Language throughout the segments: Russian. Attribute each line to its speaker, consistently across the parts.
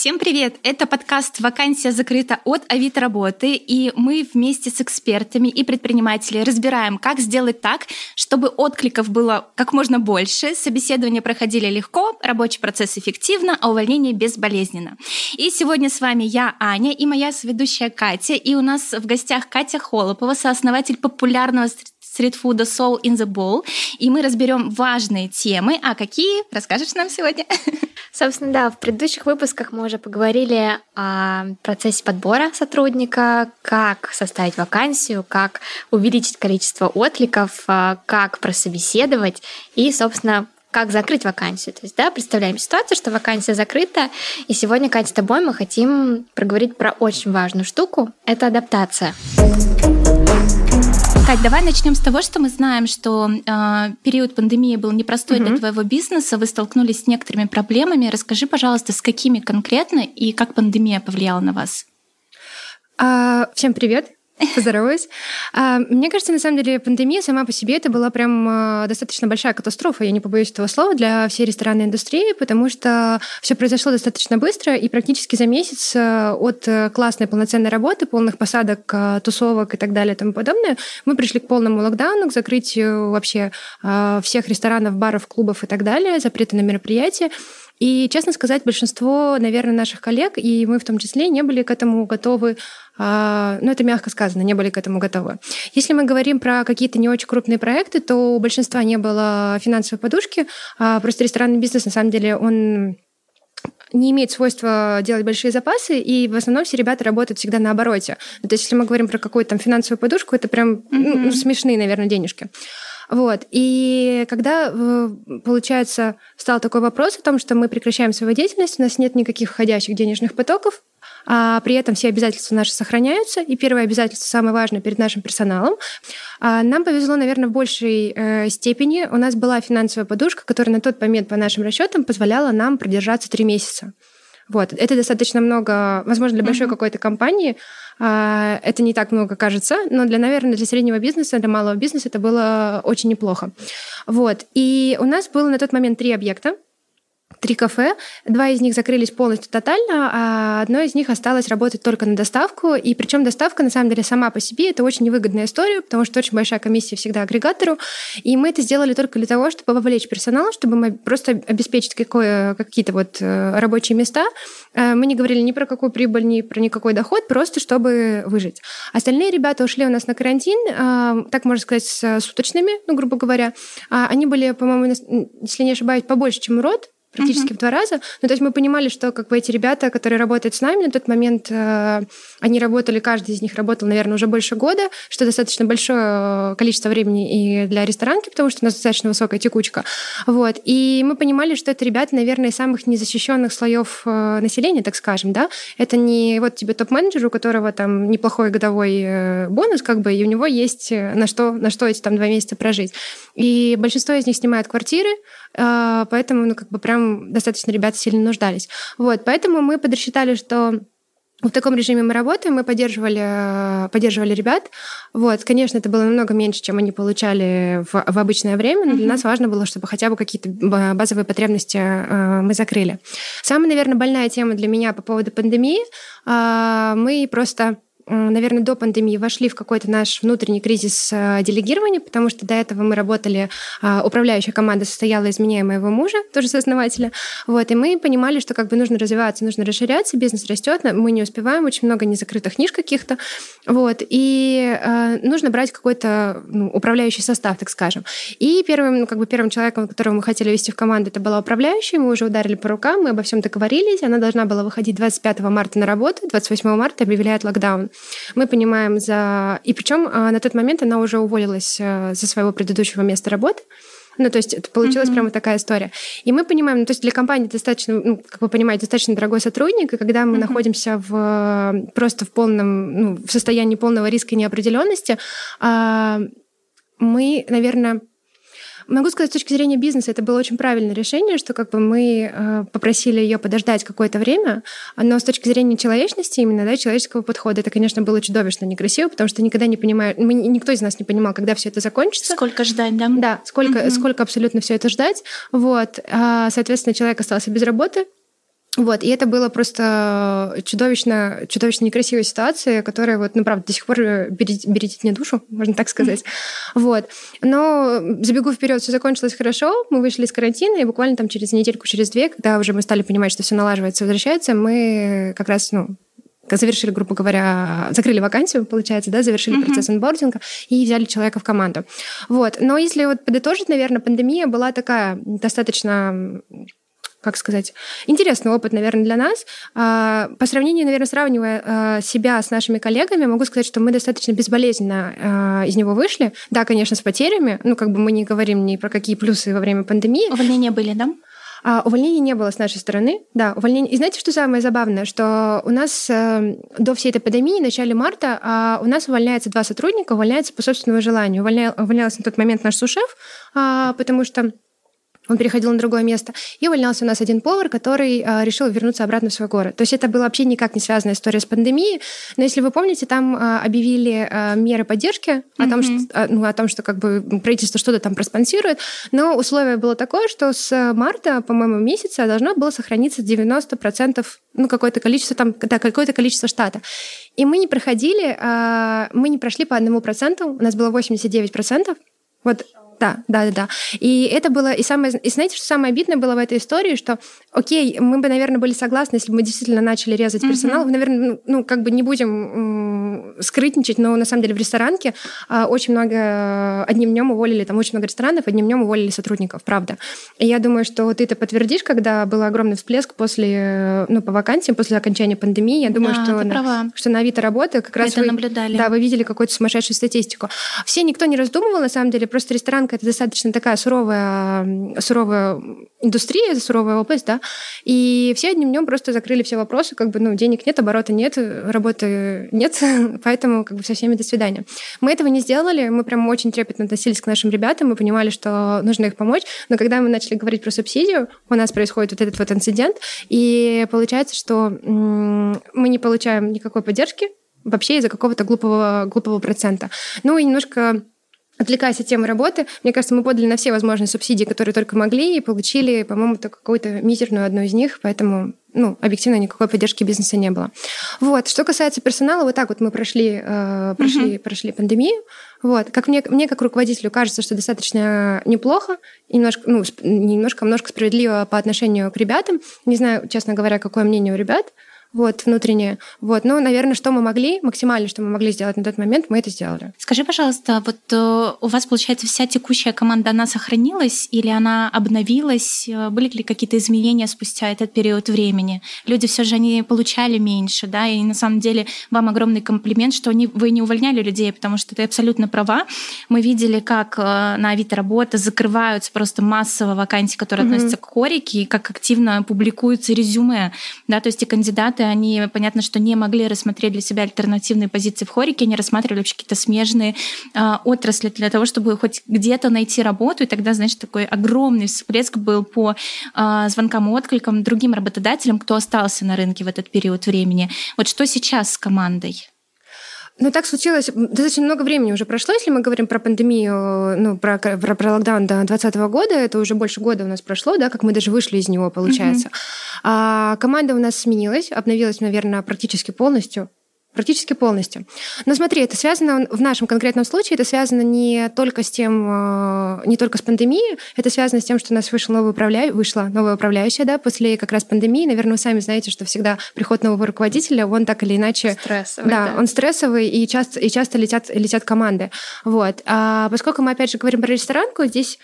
Speaker 1: Всем привет! Это подкаст «Вакансия закрыта» от Авито работы, и мы вместе с экспертами и предпринимателями разбираем, как сделать так, чтобы откликов было как можно больше, собеседования проходили легко, рабочий процесс эффективно, а увольнение безболезненно. И сегодня с вами я, Аня, и моя соведущая Катя, и у нас в гостях Катя Холопова, сооснователь популярного стритфуда Soul in the Bowl, и мы разберем важные темы. А какие? Расскажешь нам сегодня?
Speaker 2: Собственно, да, в предыдущих выпусках мы уже поговорили о процессе подбора сотрудника, как составить вакансию, как увеличить количество откликов, а, как прособеседовать и, собственно, как закрыть вакансию. То есть, да, представляем ситуацию, что вакансия закрыта, и сегодня, Катя, с тобой мы хотим проговорить про очень важную штуку — это адаптация.
Speaker 1: Кать, давай начнем с того, что мы знаем, что э, период пандемии был непростой угу. для твоего бизнеса, вы столкнулись с некоторыми проблемами. Расскажи, пожалуйста, с какими конкретно и как пандемия повлияла на вас?
Speaker 3: А, всем привет! Поздороваюсь. А, мне кажется, на самом деле, пандемия сама по себе это была прям а, достаточно большая катастрофа, я не побоюсь этого слова, для всей ресторанной индустрии, потому что все произошло достаточно быстро, и практически за месяц а, от классной полноценной работы, полных посадок, тусовок и так далее и тому подобное, мы пришли к полному локдауну, к закрытию вообще всех ресторанов, баров, клубов и так далее, запреты на мероприятия. И, честно сказать, большинство, наверное, наших коллег, и мы в том числе, не были к этому готовы а, ну, это мягко сказано, не были к этому готовы. Если мы говорим про какие-то не очень крупные проекты, то у большинства не было финансовой подушки. А, просто ресторанный бизнес, на самом деле, он не имеет свойства делать большие запасы, и в основном все ребята работают всегда на обороте. То есть, если мы говорим про какую-то там финансовую подушку, это прям mm-hmm. ну, смешные, наверное, денежки. Вот. И когда, э, получается, стал такой вопрос о том, что мы прекращаем свою деятельность, у нас нет никаких входящих денежных потоков, а при этом все обязательства наши сохраняются. И первое обязательство, самое важное, перед нашим персоналом. А нам повезло, наверное, в большей э, степени. У нас была финансовая подушка, которая на тот момент, по нашим расчетам, позволяла нам продержаться три месяца. Вот. Это достаточно много, возможно, для большой mm-hmm. какой-то компании а, это не так много кажется, но для, наверное, для среднего бизнеса, для малого бизнеса это было очень неплохо. Вот. И у нас было на тот момент три объекта три кафе. Два из них закрылись полностью тотально, а одно из них осталось работать только на доставку. И причем доставка, на самом деле, сама по себе это очень невыгодная история, потому что очень большая комиссия всегда агрегатору. И мы это сделали только для того, чтобы вовлечь персонал, чтобы мы просто обеспечить какое, какие-то вот э, рабочие места. Э, мы не говорили ни про какую прибыль, ни про никакой доход, просто чтобы выжить. Остальные ребята ушли у нас на карантин, э, так можно сказать, с суточными, ну, грубо говоря. А они были, по-моему, если не ошибаюсь, побольше, чем урод практически uh-huh. в два раза. Ну, то есть мы понимали, что как бы эти ребята, которые работают с нами на тот момент, э, они работали, каждый из них работал, наверное, уже больше года, что достаточно большое количество времени и для ресторанки, потому что у нас достаточно высокая текучка. Вот. И мы понимали, что это ребята, наверное, из самых незащищенных слоев э, населения, так скажем, да. Это не вот тебе топ-менеджер, у которого там неплохой годовой э, бонус, как бы, и у него есть э, на что, на что эти там два месяца прожить. И большинство из них снимают квартиры, э, поэтому, ну, как бы прям достаточно ребята сильно нуждались. Вот, поэтому мы подрасчитали, что в таком режиме мы работаем, мы поддерживали, поддерживали ребят. Вот, конечно, это было намного меньше, чем они получали в, в обычное время, но для mm-hmm. нас важно было, чтобы хотя бы какие-то базовые потребности э, мы закрыли. Самая, наверное, больная тема для меня по поводу пандемии, э, мы просто наверное, до пандемии вошли в какой-то наш внутренний кризис э, делегирования, потому что до этого мы работали, а, управляющая команда состояла из меня и моего мужа, тоже сооснователя, вот, и мы понимали, что как бы нужно развиваться, нужно расширяться, бизнес растет, мы не успеваем, очень много незакрытых ниш каких-то, вот, и э, нужно брать какой-то ну, управляющий состав, так скажем. И первым, ну, как бы первым человеком, которого мы хотели вести в команду, это была управляющая, мы уже ударили по рукам, мы обо всем договорились, она должна была выходить 25 марта на работу, 28 марта объявляет локдаун мы понимаем за... И причем а, на тот момент она уже уволилась э, со своего предыдущего места работы. Ну, то есть это получилась mm-hmm. прямо такая история. И мы понимаем, ну, то есть для компании достаточно, ну, как вы понимаете, достаточно дорогой сотрудник, и когда мы mm-hmm. находимся в просто в полном, ну, в состоянии полного риска и неопределенности, а, мы, наверное, Могу сказать, с точки зрения бизнеса это было очень правильное решение, что как бы мы э, попросили ее подождать какое-то время, но с точки зрения человечности именно, да, человеческого подхода, это, конечно, было чудовищно некрасиво, потому что никогда не понимаю, мы, никто из нас не понимал, когда все это закончится.
Speaker 1: Сколько ждать, да?
Speaker 3: Да, сколько, mm-hmm. сколько абсолютно все это ждать. Вот, а, соответственно, человек остался без работы, Вот, и это было просто чудовищно, чудовищно некрасивая ситуация, которая вот, ну, правда, до сих пор берет, берет мне душу, можно так сказать. Вот. Но забегу вперед, все закончилось хорошо, мы вышли из карантина, и буквально там через недельку, через две, когда уже мы стали понимать, что все налаживается, возвращается, мы как раз, ну, завершили, грубо говоря, закрыли вакансию, получается, да, завершили uh-huh. процесс онбординга и взяли человека в команду. Вот. Но если вот подытожить, наверное, пандемия была такая достаточно как сказать, интересный опыт, наверное, для нас. А, по сравнению, наверное, сравнивая а, себя с нашими коллегами, могу сказать, что мы достаточно безболезненно а, из него вышли. Да, конечно, с потерями. Ну, как бы мы не говорим ни про какие плюсы во время пандемии.
Speaker 1: Увольнения были, да?
Speaker 3: А, увольнений не было с нашей стороны. Да, увольнений. И знаете, что самое забавное? Что у нас э, до всей этой пандемии, в начале марта, э, у нас увольняется два сотрудника, увольняется по собственному желанию. Увольня... Увольнялся на тот момент наш сушеф, э, потому что он переходил на другое место. И увольнялся у нас один повар, который э, решил вернуться обратно в свой город. То есть это была вообще никак не связанная история с пандемией. Но если вы помните, там э, объявили э, меры поддержки mm-hmm. о, том, что, э, ну, о том, что как бы правительство что-то там проспонсирует. Но условие было такое, что с марта, по-моему, месяца должно было сохраниться 90% ну, какое-то количество там, да, какое-то количество штата. И мы не проходили, э, мы не прошли по одному проценту, у нас было 89%. Вот да, да, да, да. И это было и самое, и знаете, что самое обидное было в этой истории, что, окей, мы бы, наверное, были согласны, если бы мы действительно начали резать персонал, mm-hmm. наверное, ну, ну, как бы не будем скрытничать, но на самом деле в ресторанке а, очень много одним днем уволили, там очень много ресторанов, одним днем уволили сотрудников, правда. И я думаю, что ты это подтвердишь, когда был огромный всплеск после, ну, по вакансиям, после окончания пандемии. Я думаю,
Speaker 1: да,
Speaker 3: что,
Speaker 1: на,
Speaker 3: что на Авито работы как раз
Speaker 1: это
Speaker 3: вы,
Speaker 1: наблюдали.
Speaker 3: Да, вы видели какую-то сумасшедшую статистику. Все никто не раздумывал, на самом деле, просто ресторан это достаточно такая суровая, суровая индустрия, суровая область, да, и все одним днем просто закрыли все вопросы, как бы, ну, денег нет, оборота нет, работы нет, поэтому как бы со всеми до свидания. Мы этого не сделали, мы прям очень трепетно относились к нашим ребятам, мы понимали, что нужно их помочь, но когда мы начали говорить про субсидию, у нас происходит вот этот вот инцидент, и получается, что мы не получаем никакой поддержки, вообще из-за какого-то глупого, глупого процента. Ну и немножко Отвлекаясь от темы работы, мне кажется, мы подали на все возможные субсидии, которые только могли, и получили, по-моему, только какую-то мизерную одну из них, поэтому ну, объективно никакой поддержки бизнеса не было. Вот. Что касается персонала, вот так вот мы прошли, э, прошли, uh-huh. прошли пандемию. Вот. Как мне, мне, как руководителю, кажется, что достаточно неплохо, немножко, ну, немножко, немножко справедливо по отношению к ребятам. Не знаю, честно говоря, какое мнение у ребят вот, внутреннее. Вот, ну, наверное, что мы могли, максимально, что мы могли сделать на тот момент, мы это сделали.
Speaker 1: Скажи, пожалуйста, вот э, у вас, получается, вся текущая команда, она сохранилась или она обновилась? Э, были ли какие-то изменения спустя этот период времени? Люди все же, они получали меньше, да, и на самом деле вам огромный комплимент, что они, вы не увольняли людей, потому что ты абсолютно права. Мы видели, как э, на Авито работа закрываются просто массово вакансии, которые mm-hmm. относятся к хорике, и как активно публикуются резюме, да, то есть и кандидаты кандидаты, они, понятно, что не могли рассмотреть для себя альтернативные позиции в хорике, они рассматривали вообще какие-то смежные э, отрасли для того, чтобы хоть где-то найти работу, и тогда, знаешь, такой огромный всплеск был по э, звонкам и откликам другим работодателям, кто остался на рынке в этот период времени. Вот что сейчас с командой?
Speaker 3: Ну, так случилось, достаточно много времени уже прошло, если мы говорим про пандемию, ну, про, про, про локдаун до 2020 года, это уже больше года у нас прошло, да, как мы даже вышли из него, получается. Mm-hmm. А команда у нас сменилась, обновилась, наверное, практически полностью практически полностью. Но смотри, это связано в нашем конкретном случае, это связано не только с тем, э, не только с пандемией, это связано с тем, что у нас вышел новый управля... вышла новая управляющая, да, после как раз пандемии. Наверное, вы сами знаете, что всегда приход нового руководителя, он так или иначе...
Speaker 2: Стрессовый,
Speaker 3: да, да. он стрессовый, и часто, и часто летят, летят команды. Вот. А поскольку мы, опять же, говорим про ресторанку, здесь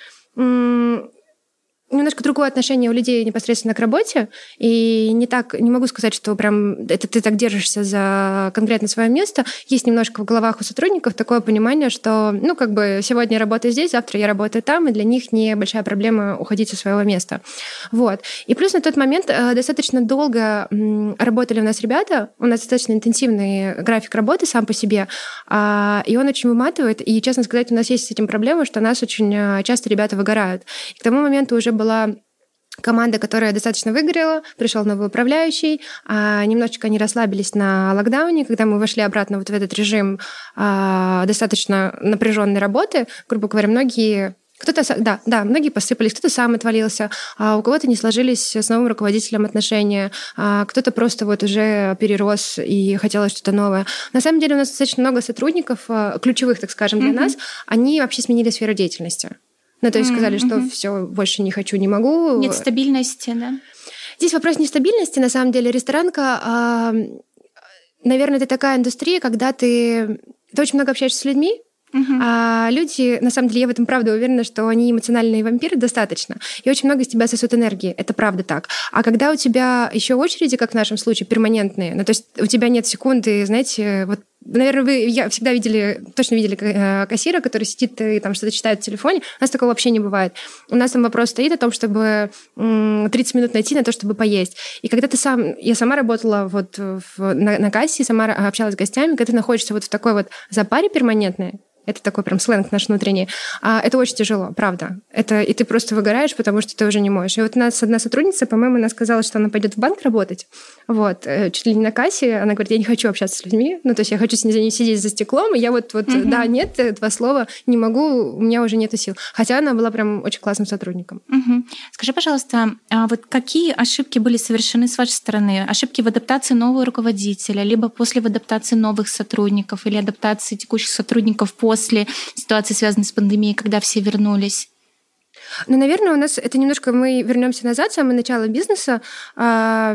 Speaker 3: немножко другое отношение у людей непосредственно к работе, и не так, не могу сказать, что прям это ты так держишься за конкретно свое место. Есть немножко в головах у сотрудников такое понимание, что, ну, как бы сегодня я работаю здесь, завтра я работаю там, и для них небольшая проблема уходить со своего места. Вот. И плюс на тот момент э, достаточно долго работали у нас ребята, у нас достаточно интенсивный график работы сам по себе, а, и он очень выматывает, и, честно сказать, у нас есть с этим проблема, что нас очень э, часто ребята выгорают. И к тому моменту уже была команда, которая достаточно выгорела, пришел новый управляющий, а, немножечко они расслабились на локдауне, когда мы вошли обратно вот в этот режим а, достаточно напряженной работы, грубо говоря, многие Кто-то, да, да, многие посыпались, кто-то сам отвалился, а у кого-то не сложились с новым руководителем отношения, а кто-то просто вот уже перерос и хотелось что-то новое. На самом деле у нас достаточно много сотрудников, а, ключевых, так скажем, для mm-hmm. нас, они вообще сменили сферу деятельности. Ну, то есть сказали, mm-hmm. что все, больше не хочу, не могу.
Speaker 1: Нет стабильности, да?
Speaker 3: Здесь вопрос не стабильности, на самом деле. Ресторанка, а, наверное, это такая индустрия, когда ты, ты очень много общаешься с людьми, Uh-huh. А люди, на самом деле, я в этом правда уверена, что они эмоциональные вампиры достаточно. И очень много из тебя сосут энергии. Это правда так. А когда у тебя еще очереди, как в нашем случае, перманентные, ну то есть у тебя нет секунды, знаете, вот Наверное, вы я всегда видели, точно видели э, кассира, который сидит и там что-то читает в телефоне. У нас такого вообще не бывает. У нас там вопрос стоит о том, чтобы 30 минут найти на то, чтобы поесть. И когда ты сам... Я сама работала вот в, на, на кассе, сама общалась с гостями, когда ты находишься вот в такой вот запаре перманентной, это такой прям сленг наш внутренний. А это очень тяжело, правда. Это, и ты просто выгораешь, потому что ты уже не можешь. И вот у нас одна сотрудница, по-моему, она сказала, что она пойдет в банк работать. Вот, э, чуть ли не на кассе. Она говорит, я не хочу общаться с людьми. Ну, то есть я хочу не сидеть за стеклом. И я вот, вот угу. да, нет, э, два слова, не могу, у меня уже нет сил. Хотя она была прям очень классным сотрудником.
Speaker 1: Угу. Скажи, пожалуйста, а вот какие ошибки были совершены с вашей стороны? Ошибки в адаптации нового руководителя, либо после в адаптации новых сотрудников или адаптации текущих сотрудников по после ситуации, связанной с пандемией, когда все вернулись?
Speaker 3: Ну, наверное, у нас это немножко мы вернемся назад, самое начало бизнеса. А,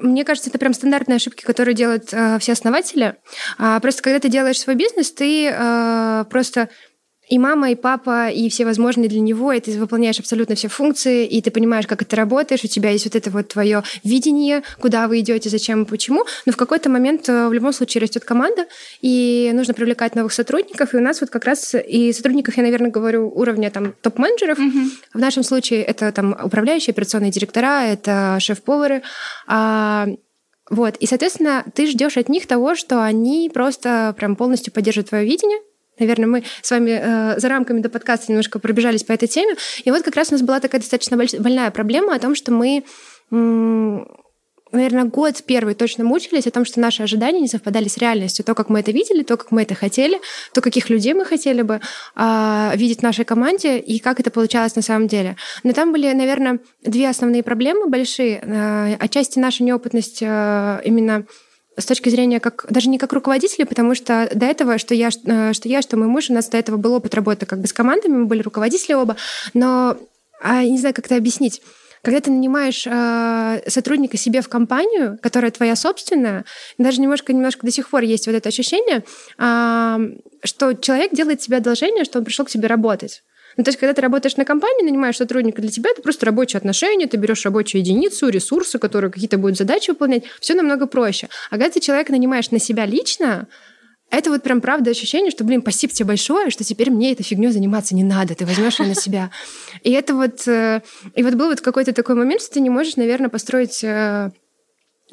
Speaker 3: мне кажется, это прям стандартные ошибки, которые делают а, все основатели. А, просто когда ты делаешь свой бизнес, ты просто и мама, и папа, и все возможные для него, и ты выполняешь абсолютно все функции, и ты понимаешь, как это работаешь, у тебя есть вот это вот твое видение, куда вы идете, зачем и почему. Но в какой-то момент э, в любом случае растет команда, и нужно привлекать новых сотрудников. И у нас вот как раз и сотрудников, я, наверное, говорю, уровня там топ-менеджеров. Mm-hmm. В нашем случае это там управляющие, операционные директора, это шеф-повары. А, вот. И, соответственно, ты ждешь от них того, что они просто прям полностью поддержат твое видение, Наверное, мы с вами э, за рамками до подкаста немножко пробежались по этой теме. И вот как раз у нас была такая достаточно больная проблема о том, что мы наверное, год первый точно мучились о том, что наши ожидания не совпадали с реальностью. То, как мы это видели, то, как мы это хотели, то, каких людей мы хотели бы э, видеть в нашей команде и как это получалось на самом деле. Но там были, наверное, две основные проблемы большие. Э, отчасти наша неопытность э, именно с точки зрения как даже не как руководителя, потому что до этого, что я, э, что я, что мой муж, у нас до этого был опыт работы как бы с командами, мы были руководители оба, но а, не знаю, как это объяснить. Когда ты нанимаешь э, сотрудника себе в компанию, которая твоя собственная, даже немножко, немножко до сих пор есть вот это ощущение, э, что человек делает тебе одолжение, что он пришел к тебе работать. Ну, то есть, когда ты работаешь на компании, нанимаешь сотрудника, для тебя это просто рабочие отношения, ты берешь рабочую единицу, ресурсы, которые какие-то будут задачи выполнять, все намного проще. А когда ты человека нанимаешь на себя лично, это вот прям правда ощущение, что, блин, спасибо тебе большое, что теперь мне этой фигней заниматься не надо, ты возьмешь ее на себя. И это вот... Э, и вот был вот какой-то такой момент, что ты не можешь, наверное, построить э,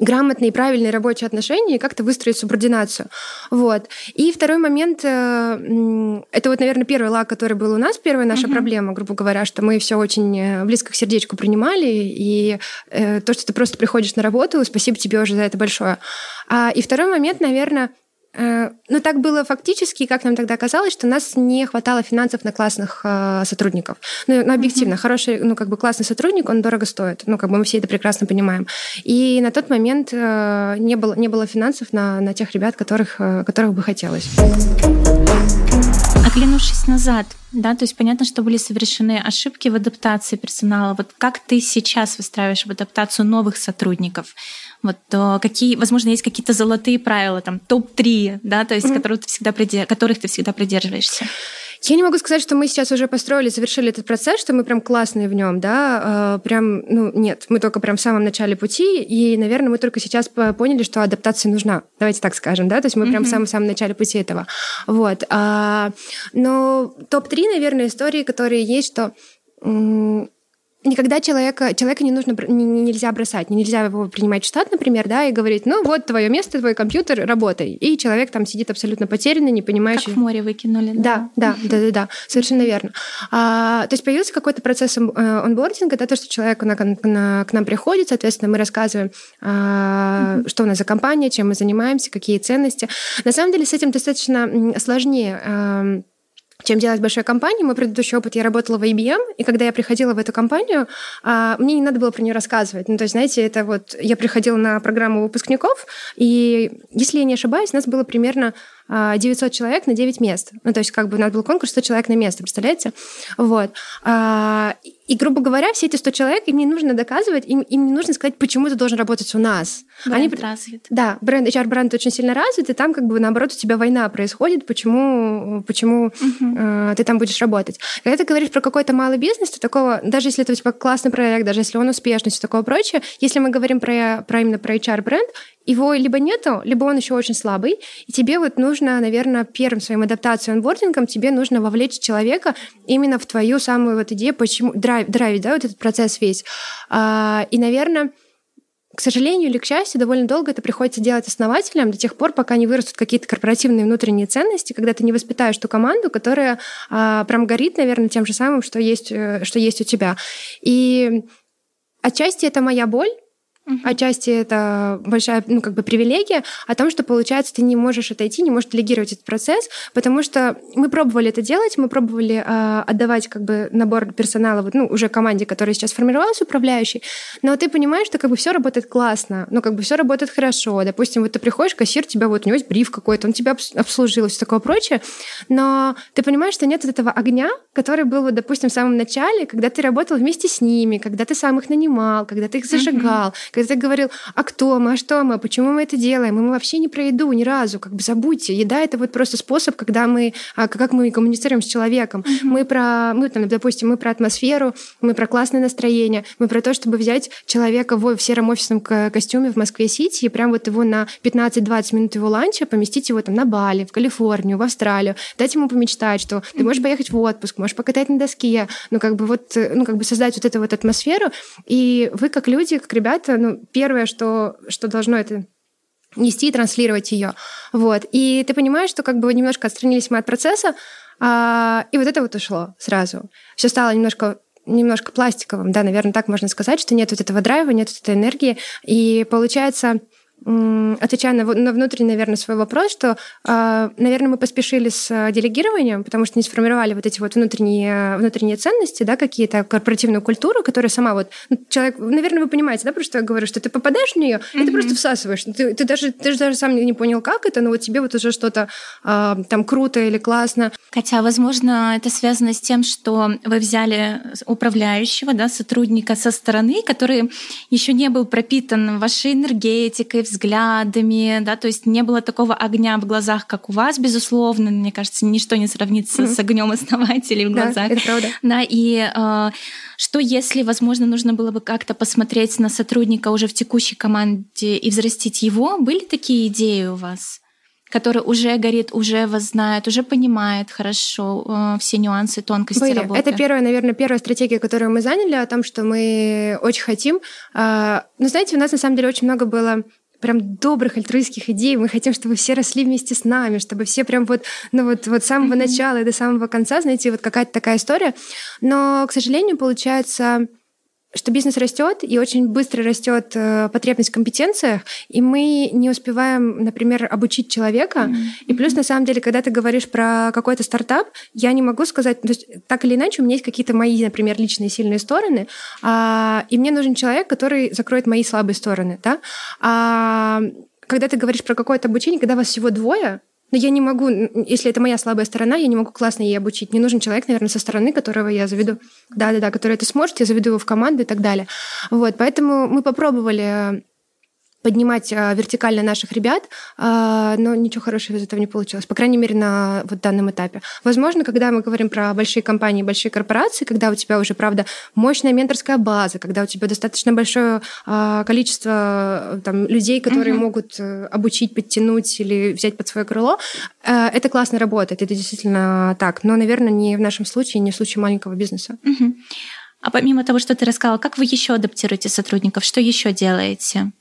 Speaker 3: грамотные и правильные рабочие отношения и как-то выстроить субординацию. Вот. И второй момент, э, это вот, наверное, первый лак, который был у нас, первая наша uh-huh. проблема, грубо говоря, что мы все очень э, близко к сердечку принимали, и э, то, что ты просто приходишь на работу, спасибо тебе уже за это большое. А, и второй момент, наверное, Э, ну, так было фактически, как нам тогда казалось, что у нас не хватало финансов на классных э, сотрудников. Ну, ну объективно, mm-hmm. хороший, ну, как бы классный сотрудник, он дорого стоит. Ну, как бы мы все это прекрасно понимаем. И на тот момент э, не, было, не было финансов на, на тех ребят, которых, э, которых бы хотелось.
Speaker 1: Оглянувшись назад, да, то есть понятно, что были совершены ошибки в адаптации персонала. Вот как ты сейчас выстраиваешь в адаптацию новых сотрудников? Вот то какие, возможно, есть какие-то золотые правила, там топ-3, да, то есть mm-hmm. которых, ты всегда придерж... которых ты всегда придерживаешься.
Speaker 3: Я не могу сказать, что мы сейчас уже построили, завершили этот процесс, что мы прям классные в нем, да, э, прям, ну, нет, мы только прям в самом начале пути, и, наверное, мы только сейчас поняли, что адаптация нужна, давайте так скажем, да, то есть мы mm-hmm. прям в самом-самом начале пути этого, вот. А, но топ-3, наверное, истории, которые есть, что никогда человека, человека не нужно, не, нельзя бросать, нельзя его принимать в штат, например, да, и говорить, ну вот твое место, твой компьютер, работай. И человек там сидит абсолютно потерянный, не понимающий.
Speaker 1: Как в море выкинули.
Speaker 3: Да, да, да, да, да, совершенно верно. А, то есть появился какой-то процесс э, онбординга, да, то, что человек на, на, к нам приходит, соответственно, мы рассказываем, а, mm-hmm. что у нас за компания, чем мы занимаемся, какие ценности. На самом деле с этим достаточно сложнее чем делать большой компании. Мой предыдущий опыт, я работала в IBM, и когда я приходила в эту компанию, а, мне не надо было про нее рассказывать. Ну, то есть, знаете, это вот я приходила на программу выпускников, и, если я не ошибаюсь, нас было примерно 900 а, человек на 9 мест. Ну, то есть, как бы у нас был конкурс 100 человек на место, представляете? Вот. А, и, грубо говоря, все эти 100 человек, им не нужно доказывать, им, им не нужно сказать, почему ты должен работать у нас.
Speaker 1: Бренд Они... развит.
Speaker 3: Да, бренд, HR-бренд очень сильно развит, и там как бы наоборот у тебя война происходит, почему, почему угу. э, ты там будешь работать. Когда ты говоришь про какой-то малый бизнес, то такого, даже если это у тебя классный проект, даже если он успешный, все такое прочее, если мы говорим про, про именно про HR-бренд, его либо нету, либо он еще очень слабый, и тебе вот нужно, наверное, первым своим адаптацией онбордингом тебе нужно вовлечь человека именно в твою самую вот идею, почему драйв драйв, драйвить, да, вот этот процесс весь. А, и, наверное, к сожалению или к счастью, довольно долго это приходится делать основателям до тех пор, пока не вырастут какие-то корпоративные внутренние ценности, когда ты не воспитаешь ту команду, которая а, прям горит, наверное, тем же самым, что есть, э, что есть у тебя. И отчасти это моя боль, Uh-huh. Отчасти это большая, ну, как бы привилегия о том, что, получается, ты не можешь отойти, не можешь делегировать этот процесс, потому что мы пробовали это делать, мы пробовали э, отдавать как бы набор персонала вот, ну, уже команде, которая сейчас формировалась, управляющей, но ты понимаешь, что как бы все работает классно, ну, как бы все работает хорошо. Допустим, вот ты приходишь, кассир, тебя вот, у него есть бриф какой-то, он тебя обслужил, все такое прочее, но ты понимаешь, что нет вот этого огня, который был, вот, допустим, в самом начале, когда ты работал вместе с ними, когда ты сам их нанимал, когда ты их зажигал, uh-huh когда ты говорил, а кто мы, а что мы, почему мы это делаем, и мы вообще не про еду ни разу, как бы забудьте. Еда — это вот просто способ, когда мы, а, как мы коммуницируем с человеком. Mm-hmm. Мы про, мы там, допустим, мы про атмосферу, мы про классное настроение, мы про то, чтобы взять человека в, в сером офисном костюме в Москве-Сити и прям вот его на 15-20 минут его ланча поместить его там на Бали, в Калифорнию, в Австралию, дать ему помечтать, что ты можешь поехать в отпуск, можешь покатать на доске, ну как бы вот, ну как бы создать вот эту вот атмосферу, и вы как люди, как ребята, ну, первое, что, что должно это нести и транслировать ее. Вот. И ты понимаешь, что как бы немножко отстранились мы от процесса, а, и вот это вот ушло сразу. Все стало немножко немножко пластиковым, да, наверное, так можно сказать, что нет вот этого драйва, нет вот этой энергии, и получается отвечая на, на внутренний, наверное, свой вопрос, что, а, наверное, мы поспешили с а, делегированием, потому что не сформировали вот эти вот внутренние, внутренние ценности, да, какие-то корпоративную культуру, которая сама вот ну, человек, наверное, вы понимаете, да, про что я говорю, что ты попадаешь в нее, mm-hmm. и ты просто всасываешь, ты, ты даже ты даже сам не понял, как это, но вот тебе вот уже что-то а, там круто или классно.
Speaker 1: Хотя, возможно, это связано с тем, что вы взяли управляющего, да, сотрудника со стороны, который еще не был пропитан вашей энергетикой, взглядами, да, то есть не было такого огня в глазах, как у вас, безусловно. Мне кажется, ничто не сравнится mm-hmm. с огнем основателей в глазах.
Speaker 3: Да, это правда.
Speaker 1: Да, и э, что если, возможно, нужно было бы как-то посмотреть на сотрудника уже в текущей команде и взрастить его? Были такие идеи у вас? который уже горит, уже вас знает, уже понимает хорошо э, все нюансы, тонкости
Speaker 3: Были.
Speaker 1: работы.
Speaker 3: Это первая, наверное, первая стратегия, которую мы заняли, о том, что мы очень хотим. Э, но знаете, у нас на самом деле очень много было прям добрых альтруистских идей. Мы хотим, чтобы все росли вместе с нами, чтобы все прям вот, ну вот, вот с самого начала и до самого конца, знаете, вот какая-то такая история. Но, к сожалению, получается, что бизнес растет и очень быстро растет э, потребность в компетенциях, и мы не успеваем, например, обучить человека. Mm-hmm. И плюс, на самом деле, когда ты говоришь про какой-то стартап, я не могу сказать, то есть так или иначе у меня есть какие-то мои, например, личные сильные стороны, а, и мне нужен человек, который закроет мои слабые стороны, да. А, когда ты говоришь про какое-то обучение, когда вас всего двое, но я не могу, если это моя слабая сторона, я не могу классно ей обучить. Мне нужен человек, наверное, со стороны, которого я заведу. Да-да-да, который это сможет, я заведу его в команду и так далее. Вот, поэтому мы попробовали поднимать а, вертикально наших ребят, а, но ничего хорошего из этого не получилось, по крайней мере, на вот данном этапе. Возможно, когда мы говорим про большие компании, большие корпорации, когда у тебя уже, правда, мощная менторская база, когда у тебя достаточно большое а, количество там, людей, которые угу. могут э, обучить, подтянуть или взять под свое крыло, э, это классно работает, это действительно так. Но, наверное, не в нашем случае, не в случае маленького бизнеса.
Speaker 1: Угу. А помимо того, что ты рассказала, как вы еще адаптируете сотрудников? Что еще делаете?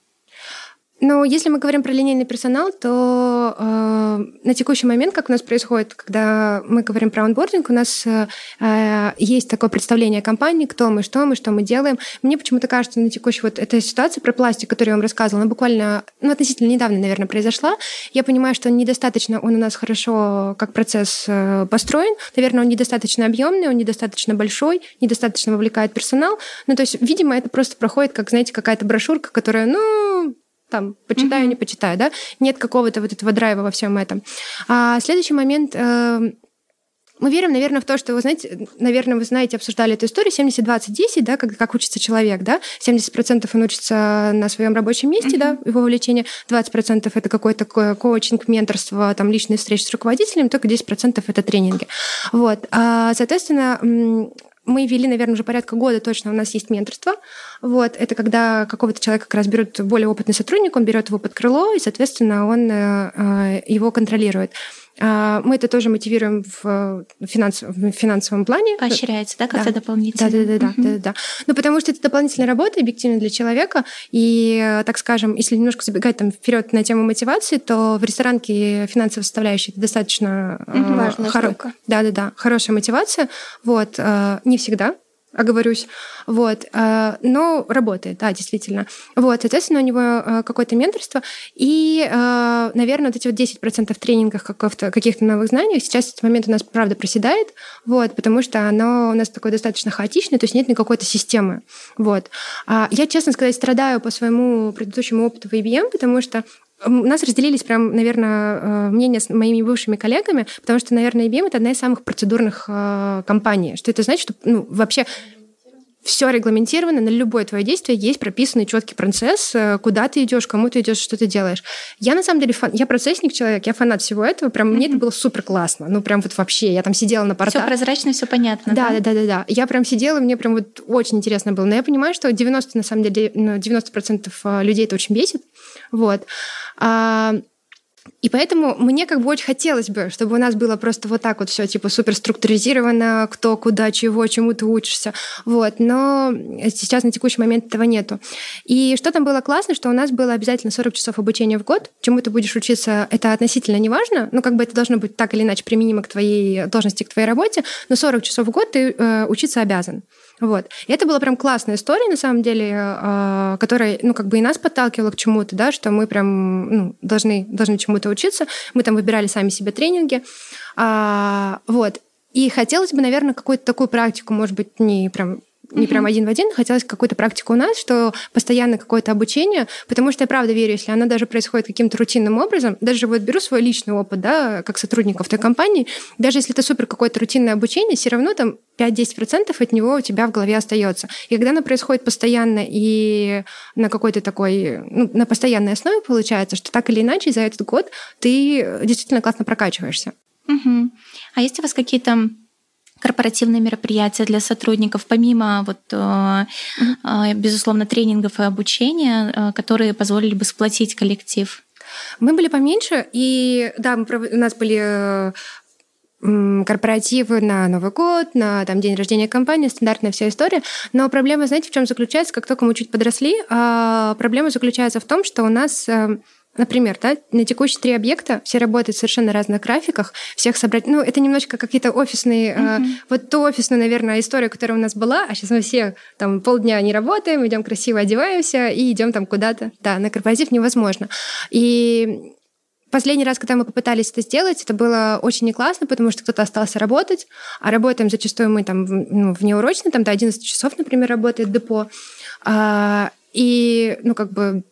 Speaker 3: Но если мы говорим про линейный персонал, то э, на текущий момент, как у нас происходит, когда мы говорим про онбординг, у нас э, есть такое представление о компании, кто мы, что мы, что мы делаем. Мне почему-то кажется, на текущей вот эта ситуация про пластик, которую я вам рассказывала, она буквально, ну, относительно недавно, наверное, произошла. Я понимаю, что недостаточно он у нас хорошо как процесс э, построен. Наверное, он недостаточно объемный, он недостаточно большой, недостаточно вовлекает персонал. Ну, то есть, видимо, это просто проходит, как, знаете, какая-то брошюрка, которая, ну, там, почитаю, mm-hmm. не почитаю, да, нет какого-то вот этого драйва во всем этом. А следующий момент, э, мы верим, наверное, в то, что, вы знаете, наверное, вы знаете, обсуждали эту историю 70-20-10, да, как, как учится человек, да, 70% он учится на своем рабочем месте, mm-hmm. да, его увлечение, 20% это какой-то коучинг, менторство, там, личные встречи с руководителем, только 10% это тренинги. Вот, а, соответственно, мы вели, наверное, уже порядка года точно у нас есть менторство. Вот, это когда какого-то человека как раз берет более опытный сотрудник, он берет его под крыло, и, соответственно, он э, э, его контролирует. А, мы это тоже мотивируем в, финанс, в финансовом плане.
Speaker 1: Поощряется, да, как-то да. дополнительно?
Speaker 3: Да, да, да, да, да, да. Ну, потому что это дополнительная работа, объективно для человека. И, так скажем, если немножко забегать там вперед на тему мотивации, то в ресторанке финансовая составляющая это достаточно
Speaker 2: угу, важная хоро... штука.
Speaker 3: Да, да, да, хорошая мотивация. Вот, э, не всегда, оговорюсь. Вот. Э, но работает, да, действительно. Вот, соответственно, у него э, какое-то менторство. И, э, наверное, вот эти вот 10% в тренингах каких-то новых знаний сейчас этот момент у нас, правда, проседает, вот, потому что оно у нас такое достаточно хаотичное, то есть нет никакой-то системы. Вот. А я, честно сказать, страдаю по своему предыдущему опыту в IBM, потому что у нас разделились прям, наверное, мнения с моими бывшими коллегами, потому что, наверное, IBM это одна из самых процедурных компаний. Что это значит, что ну, вообще все регламентировано, на любое твое действие есть прописанный четкий процесс, э, куда ты идешь, кому ты идешь, что ты делаешь. Я на самом деле фан... я процессник человек, я фанат всего этого, прям mm-hmm. мне это было супер классно, ну прям вот вообще, я там сидела на портале.
Speaker 1: Все прозрачно, все понятно.
Speaker 3: Да, да, да, да, да. Я прям сидела, мне прям вот очень интересно было. Но я понимаю, что 90 на самом деле 90% ну, э, людей это очень бесит, вот. И поэтому мне как бы очень хотелось бы, чтобы у нас было просто вот так вот все типа супер структуризировано, кто, куда, чего, чему ты учишься. Вот. Но сейчас на текущий момент этого нету. И что там было классно, что у нас было обязательно 40 часов обучения в год. Чему ты будешь учиться, это относительно не важно. Ну, как бы это должно быть так или иначе применимо к твоей должности, к твоей работе. Но 40 часов в год ты э, учиться обязан. Вот. И это была прям классная история, на самом деле, э, которая, ну, как бы и нас подталкивала к чему-то, да, что мы прям ну, должны, должны чему-то учиться. Мы там выбирали сами себе тренинги. А, вот. И хотелось бы, наверное, какую-то такую практику, может быть, не прям не прям один в один, хотелось какую-то практику у нас, что постоянно какое-то обучение, потому что я правда верю, если она даже происходит каким-то рутинным образом, даже вот беру свой личный опыт, да, как сотрудников той компании, даже если это супер какое-то рутинное обучение, все равно там 5-10% от него у тебя в голове остается. И когда оно происходит постоянно и на какой-то такой, ну, на постоянной основе получается, что так или иначе за этот год ты действительно классно прокачиваешься.
Speaker 1: Угу. А есть у вас какие-то корпоративные мероприятия для сотрудников, помимо вот, mm-hmm. безусловно, тренингов и обучения, э, которые позволили бы сплотить коллектив?
Speaker 3: Мы были поменьше, и да, мы, у нас были корпоративы на Новый год, на там, день рождения компании, стандартная вся история. Но проблема, знаете, в чем заключается? Как только мы чуть подросли, а, проблема заключается в том, что у нас Например, да, на текущие три объекта все работают в совершенно разных графиках, всех собрать. Ну, это немножечко какие-то офисные, mm-hmm. э, вот ту офисную, наверное, история, которая у нас была, а сейчас мы все там полдня не работаем, идем красиво одеваемся и идем там куда-то. Да, на корпоратив невозможно. И Последний раз, когда мы попытались это сделать, это было очень не классно, потому что кто-то остался работать, а работаем зачастую мы там ну, внеурочно, там до 11 часов, например, работает депо. А, и, ну, как бы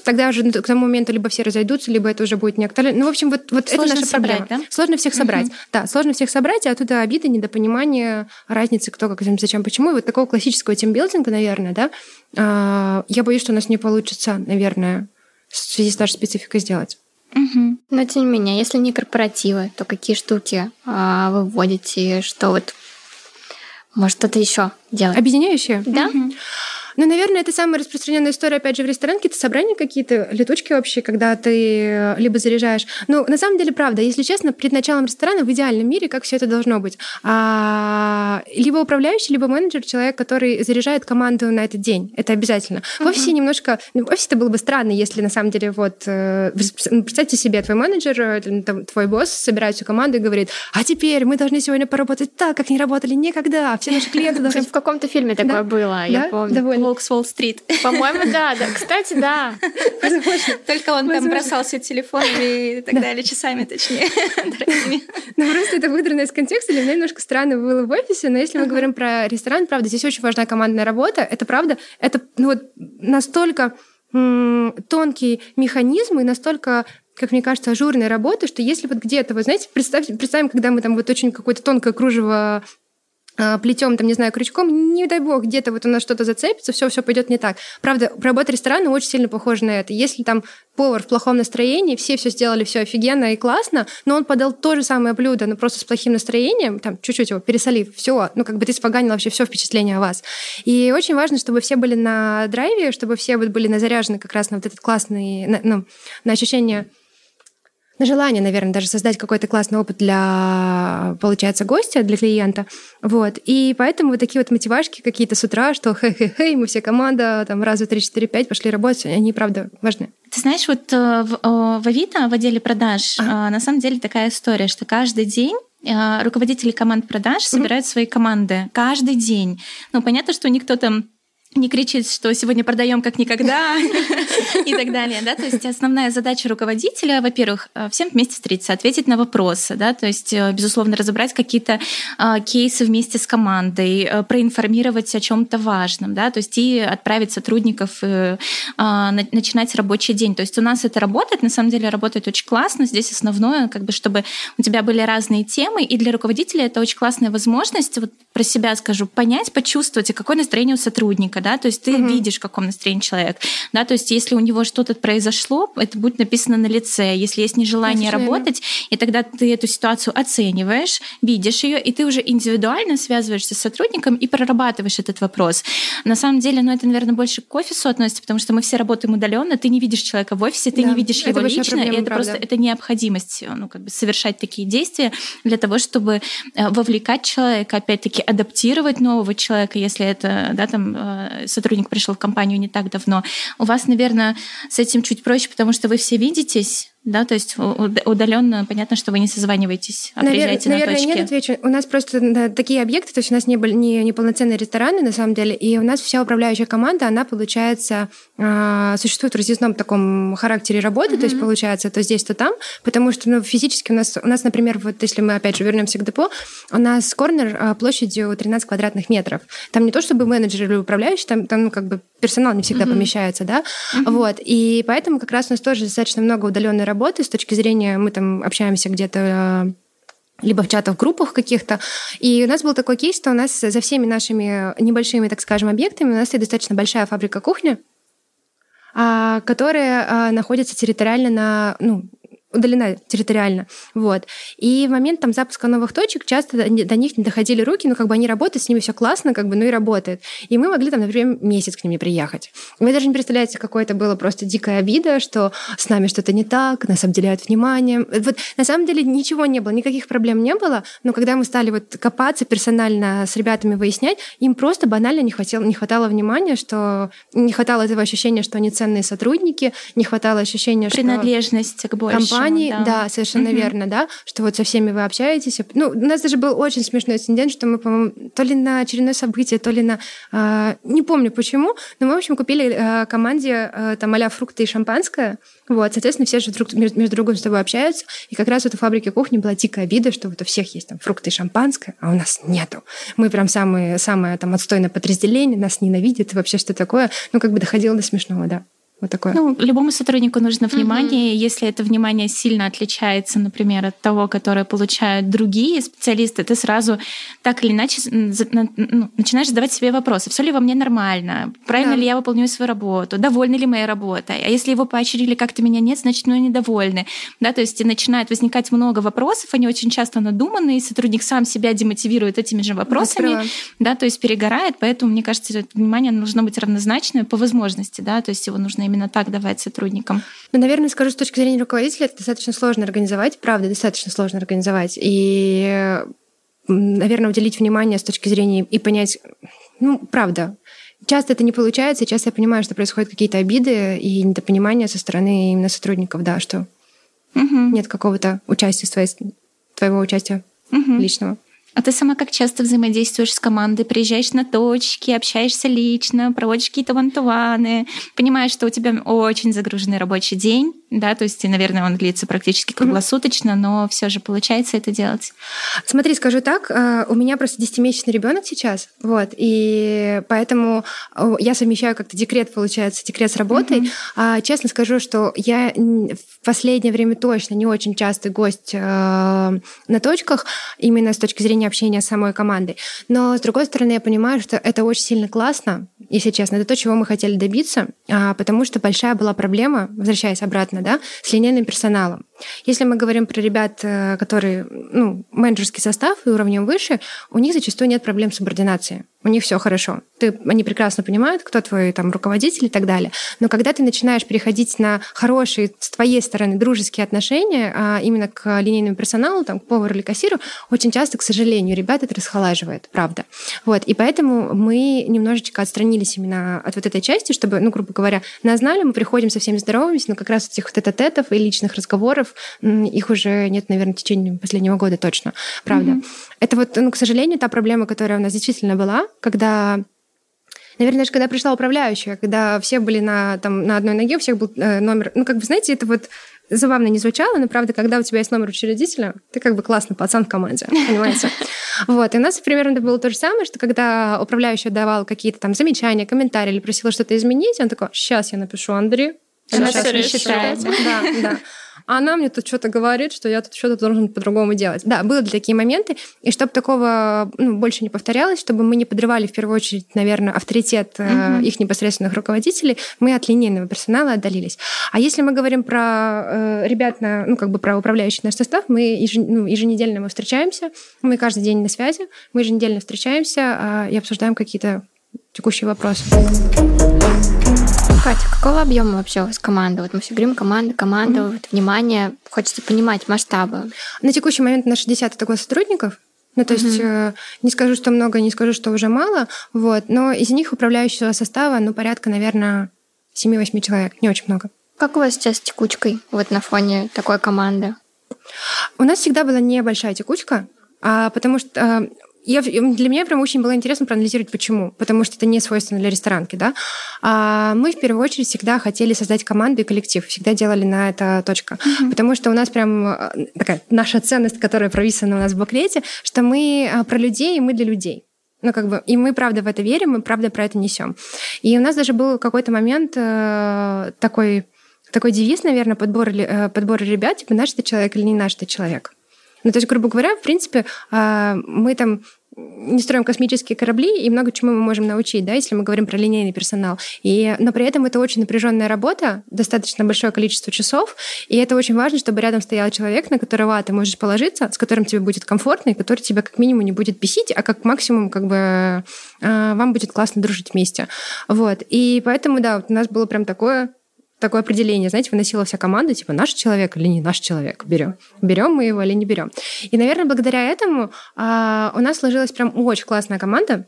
Speaker 3: тогда уже к тому моменту либо все разойдутся, либо это уже будет не актуально. Ну, в общем, вот, вот это наша
Speaker 1: собрать,
Speaker 3: проблема. Да? Сложно всех собрать. Угу. Да, сложно всех собрать, а оттуда обиды, недопонимание, разницы, кто как, зачем, почему. И вот такого классического тимбилдинга, наверное, да, а, я боюсь, что у нас не получится, наверное, в связи с нашей спецификой сделать.
Speaker 2: Угу. Но тем не менее, если не корпоративы, то какие штуки а, вы вводите, что вот может что-то еще делать?
Speaker 3: Объединяющее?
Speaker 2: Да. Угу.
Speaker 3: Ну, наверное, это самая распространенная история, опять же, в ресторане, какие-то собрания какие-то, летучки вообще, когда ты э, либо заряжаешь. Ну, на самом деле, правда, если честно, перед началом ресторана в идеальном мире, как все это должно быть. А, либо управляющий, либо менеджер, человек, который заряжает команду на этот день. Это обязательно. В офисе немножко... Ну, в офисе это было бы странно, если на самом деле вот... Э, представьте себе, твой менеджер, э, твой босс собирает всю команду и говорит, а теперь мы должны сегодня поработать так, как не работали никогда. Все наши клиенты должны...
Speaker 2: В каком-то фильме такое было, я помню.
Speaker 1: Довольно. Волк с Уолл-стрит.
Speaker 2: По-моему, да, да. Кстати, да.
Speaker 1: Только он там бросался телефонами и так далее, часами точнее,
Speaker 3: Ну, просто это выдрано из контекста. Для меня немножко странно было в офисе, но если мы говорим про ресторан, правда, здесь очень важна командная работа. Это правда, это ну, вот настолько тонкий механизм и настолько как мне кажется, ажурной работы, что если вот где-то, вы знаете, представьте, представим, когда мы там вот очень какое-то тонкое кружево плетем, там, не знаю, крючком, не дай бог, где-то вот у нас что-то зацепится, все, все пойдет не так. Правда, работа ресторана очень сильно похожа на это. Если там повар в плохом настроении, все все сделали все офигенно и классно, но он подал то же самое блюдо, но просто с плохим настроением, там, чуть-чуть его пересолив, все, ну, как бы ты споганил вообще все впечатление о вас. И очень важно, чтобы все были на драйве, чтобы все вот были заряжены как раз на вот этот классный, на, ну, на ощущение на желание, наверное, даже создать какой-то классный опыт для, получается, гостя, для клиента. Вот. И поэтому вот такие вот мотивашки какие-то с утра, что хей-хей-хей, мы все команда, там, раз, два, три, четыре, пять, пошли работать, они, правда, важны.
Speaker 1: Ты знаешь, вот э, в, в Авито, в отделе продаж, а. на самом деле такая история, что каждый день э, руководители команд продаж собирают свои команды каждый день. Ну, понятно, что никто там не кричит, что сегодня продаем как никогда и так далее, да, то есть основная задача руководителя, во-первых, э, всем вместе встретиться, ответить на вопросы, да, то есть, э, безусловно, разобрать какие-то а, кейсы вместе с командой, э, проинформировать о чем-то важном, да, то есть и отправить сотрудников начинать рабочий день. То есть у нас это работает, на самом деле работает очень классно. Здесь основное, как бы, чтобы у тебя были разные темы, и для руководителя это очень классная возможность, вот про себя скажу, понять, почувствовать, какое настроение у сотрудника, да, то есть ты угу. видишь, в каком настроении человек, да, то есть если у него что-то произошло, это будет написано на лице, если есть нежелание Совершенно. работать, и тогда ты эту ситуацию оцениваешь, видишь ее, и ты уже индивидуально связываешься с сотрудником и прорабатываешь этот вопрос. На самом деле, ну это, наверное, больше к офису относится, потому что мы все работаем удаленно, ты не видишь человека в офисе, ты да, не видишь его лично, проблема, и это правда. просто это необходимость, ну как бы совершать такие действия для того, чтобы э, вовлекать человека, опять-таки адаптировать нового человека, если это, да, там э, сотрудник пришел в компанию не так давно. У вас, наверное, с этим чуть проще, потому что вы все видитесь, да, то есть удаленно понятно, что вы не созваниваетесь, а Навер- приезжаете
Speaker 3: наверное,
Speaker 1: на точке.
Speaker 3: нет, отвечу. У нас просто да, такие объекты, то есть у нас не, были, не, не полноценные рестораны, на самом деле, и у нас вся управляющая команда, она, получается, э, существует в разъездном таком характере работы, mm-hmm. то есть, получается, то здесь, то там, потому что ну, физически у нас, у нас, например, вот если мы, опять же, вернемся к депо, у нас корнер э, площадью 13 квадратных метров. Там не то, чтобы менеджер или управляющий, там, там ну, как бы персонал не всегда mm-hmm. помещается, да, mm-hmm. вот, и поэтому как раз у нас тоже достаточно много удаленной работы с точки зрения, мы там общаемся где-то э, либо в чатах, группах каких-то. И у нас был такой кейс, что у нас за всеми нашими небольшими, так скажем, объектами у нас есть достаточно большая фабрика кухни, а, которая а, находится территориально на, ну, удалена территориально. Вот. И в момент там запуска новых точек часто до них не доходили руки, но как бы они работают, с ними все классно, как бы, ну и работает. И мы могли там, например, месяц к ним не приехать. Вы даже не представляете, какое это было просто дикая обида, что с нами что-то не так, нас обделяют вниманием. Вот на самом деле ничего не было, никаких проблем не было, но когда мы стали вот копаться персонально с ребятами выяснять, им просто банально не хватало, не хватало внимания, что не хватало этого ощущения, что они ценные сотрудники, не хватало ощущения,
Speaker 1: что... Принадлежность к большему
Speaker 3: компании, да, да совершенно угу. верно, да, что вот со всеми вы общаетесь. Ну, у нас даже был очень смешной инцидент, что мы, по-моему, то ли на очередное событие, то ли на... Э, не помню почему, но мы, в общем, купили э, команде э, там а фрукты и шампанское. Вот, соответственно, все же друг, между, между другом с тобой общаются. И как раз вот у фабрики кухни была дикая обида, что вот у всех есть там фрукты и шампанское, а у нас нету. Мы прям самые, самое там отстойное подразделение, нас ненавидят и вообще что такое. Ну, как бы доходило до смешного, да. Вот такое.
Speaker 1: Ну, любому сотруднику нужно внимание. Mm-hmm. Если это внимание сильно отличается, например, от того, которое получают другие специалисты, ты сразу так или иначе ну, начинаешь задавать себе вопросы. Все ли во мне нормально? Правильно да. ли я выполняю свою работу? Довольны ли моей работой? А если его поощрили как-то меня нет, значит, ну, недовольны. Да, то есть начинает возникать много вопросов, они очень часто надуманные, сотрудник сам себя демотивирует этими же вопросами, да, то есть перегорает, поэтому, мне кажется, это внимание должно быть равнозначное по возможности, да, то есть его нужно именно так давать сотрудникам.
Speaker 3: Ну, наверное, скажу, с точки зрения руководителя, это достаточно сложно организовать, правда, достаточно сложно организовать. И, наверное, уделить внимание с точки зрения и понять, ну, правда, Часто это не получается, и часто я понимаю, что происходят какие-то обиды и недопонимания со стороны именно сотрудников, да, что угу. нет какого-то участия, твоего участия угу. личного.
Speaker 1: А ты сама как часто взаимодействуешь с командой? Приезжаешь на точки, общаешься лично, проводишь какие-то вантуваны, понимаешь, что у тебя очень загруженный рабочий день, да, то есть, наверное, он длится практически круглосуточно, но все же получается это делать.
Speaker 3: Смотри, скажу так, э, у меня просто 10-месячный ребенок сейчас, вот, и поэтому э, я совмещаю как-то декрет, получается, декрет с работой. Mm-hmm. Честно скажу, что я в последнее время точно не очень частый гость э, на точках, именно с точки зрения общения с самой командой. Но, с другой стороны, я понимаю, что это очень сильно классно, если честно. Это то, чего мы хотели добиться, а, потому что большая была проблема, возвращаясь обратно, да, с линейным персоналом. Если мы говорим про ребят, э, которые, ну, менеджерский состав и уровнем выше, у них зачастую нет проблем с субординацией. У них все хорошо. Ты, они прекрасно понимают, кто твой там руководитель и так далее. Но когда ты начинаешь переходить на хорошие с твоей стороны дружеские отношения, а именно к линейному персоналу, там, к повару или кассиру, очень часто, к сожалению, ребят это расхолаживает, правда. Вот. И поэтому мы немножечко отстранились именно от вот этой части, чтобы, ну, грубо говоря, нас знали, мы приходим со всеми здороваемся, но как раз этих вот тет и личных разговоров их уже нет, наверное, в течение последнего года точно, правда. Mm-hmm. Это вот, ну, к сожалению, та проблема, которая у нас действительно была, когда Наверное, даже когда пришла управляющая, когда все были на, там, на одной ноге, у всех был э, номер... Ну, как бы, знаете, это вот забавно не звучало, но правда, когда у тебя есть номер учредителя, ты как бы классный пацан в команде, понимаете? Вот, и у нас примерно это было то же самое, что когда управляющая давал какие-то там замечания, комментарии или просила что-то изменить, он такой, сейчас я напишу Андрею,
Speaker 1: она все решает.
Speaker 3: Да, да а она мне тут что-то говорит, что я тут что-то должен по-другому делать. Да, были такие моменты, и чтобы такого ну, больше не повторялось, чтобы мы не подрывали в первую очередь, наверное, авторитет угу. их непосредственных руководителей, мы от линейного персонала отдалились. А если мы говорим про э, ребят, на, ну, как бы про управляющий наш состав, мы ежен, ну, еженедельно мы встречаемся, мы каждый день на связи, мы еженедельно встречаемся э, и обсуждаем какие-то текущие вопросы.
Speaker 2: Катя, какого объема вообще у вас команда? Вот мы все говорим команда, команда, mm-hmm. вот, внимание. Хочется понимать масштабы.
Speaker 3: На текущий момент на 60 такой сотрудников. Ну, то mm-hmm. есть э, не скажу, что много, не скажу, что уже мало, вот, но из них управляющего состава, ну, порядка, наверное, 7-8 человек, не очень много.
Speaker 2: Как у вас сейчас с текучкой вот на фоне такой команды?
Speaker 3: У нас всегда была небольшая текучка, а, потому что а, я, для меня прям очень было интересно проанализировать, почему. Потому что это не свойственно для ресторанки, да. А мы в первую очередь всегда хотели создать команду и коллектив. Всегда делали на это точка. Mm-hmm. Потому что у нас прям э, такая наша ценность, которая прописана у нас в буклете, что мы а, про людей, и мы для людей. Ну, как бы, и мы правда в это верим, мы правда про это несем. И у нас даже был какой-то момент э, такой, такой девиз, наверное, подбор, э, подбор ребят, типа, наш ты человек или не наш ты человек. Ну, то есть, грубо говоря, в принципе, а, мы там не строим космические корабли, и много чему мы можем научить, да, если мы говорим про линейный персонал. И, но при этом это очень напряженная работа, достаточно большое количество часов, и это очень важно, чтобы рядом стоял человек, на которого ты можешь положиться, с которым тебе будет комфортно, и который тебя как минимум не будет бесить, а как максимум как бы а, вам будет классно дружить вместе. Вот. И поэтому, да, вот у нас было прям такое такое определение, знаете, выносила вся команда, типа, наш человек или не наш человек, берем. Берем мы его или не берем. И, наверное, благодаря этому а, у нас сложилась прям очень классная команда,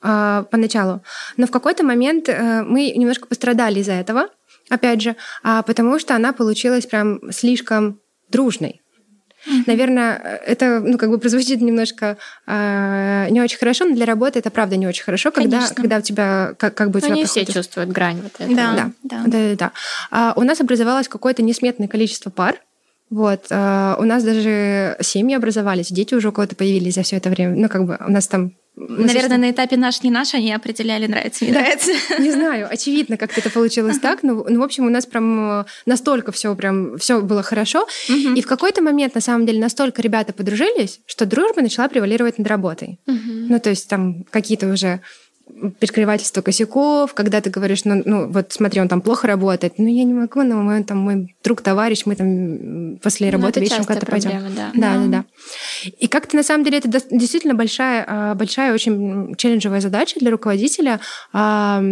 Speaker 3: а, поначалу. Но в какой-то момент а, мы немножко пострадали из-за этого, опять же, а, потому что она получилась прям слишком дружной. Mm-hmm. Наверное, это, ну, как бы прозвучит немножко э, не очень хорошо, но для работы это правда не очень хорошо, когда, когда у тебя как, как бы у
Speaker 2: тебя не все чувствуют грань вот этого.
Speaker 3: Да, да, да. да, да, да. А у нас образовалось какое-то несметное количество пар. Вот, э, у нас даже семьи образовались, дети уже у кого-то появились за все это время. Ну, как бы у нас там
Speaker 1: Наверное, на этапе наш не наш они определяли, нравится, не нравится.
Speaker 3: Не знаю, очевидно, как это получилось так, но, ну, в общем, у нас прям э, настолько все прям все было хорошо, и в какой-то момент на самом деле настолько ребята подружились, что дружба начала превалировать над работой. Ну, то есть там какие-то уже перекрывательство косяков, когда ты говоришь, ну, ну вот смотри, он там плохо работает, ну я не могу, но мы там мой друг, товарищ, мы там после ну, работы вечером куда-то пойдем. Да. да, да, да. И как-то на самом деле это действительно большая, а, большая очень челленджевая задача для руководителя а,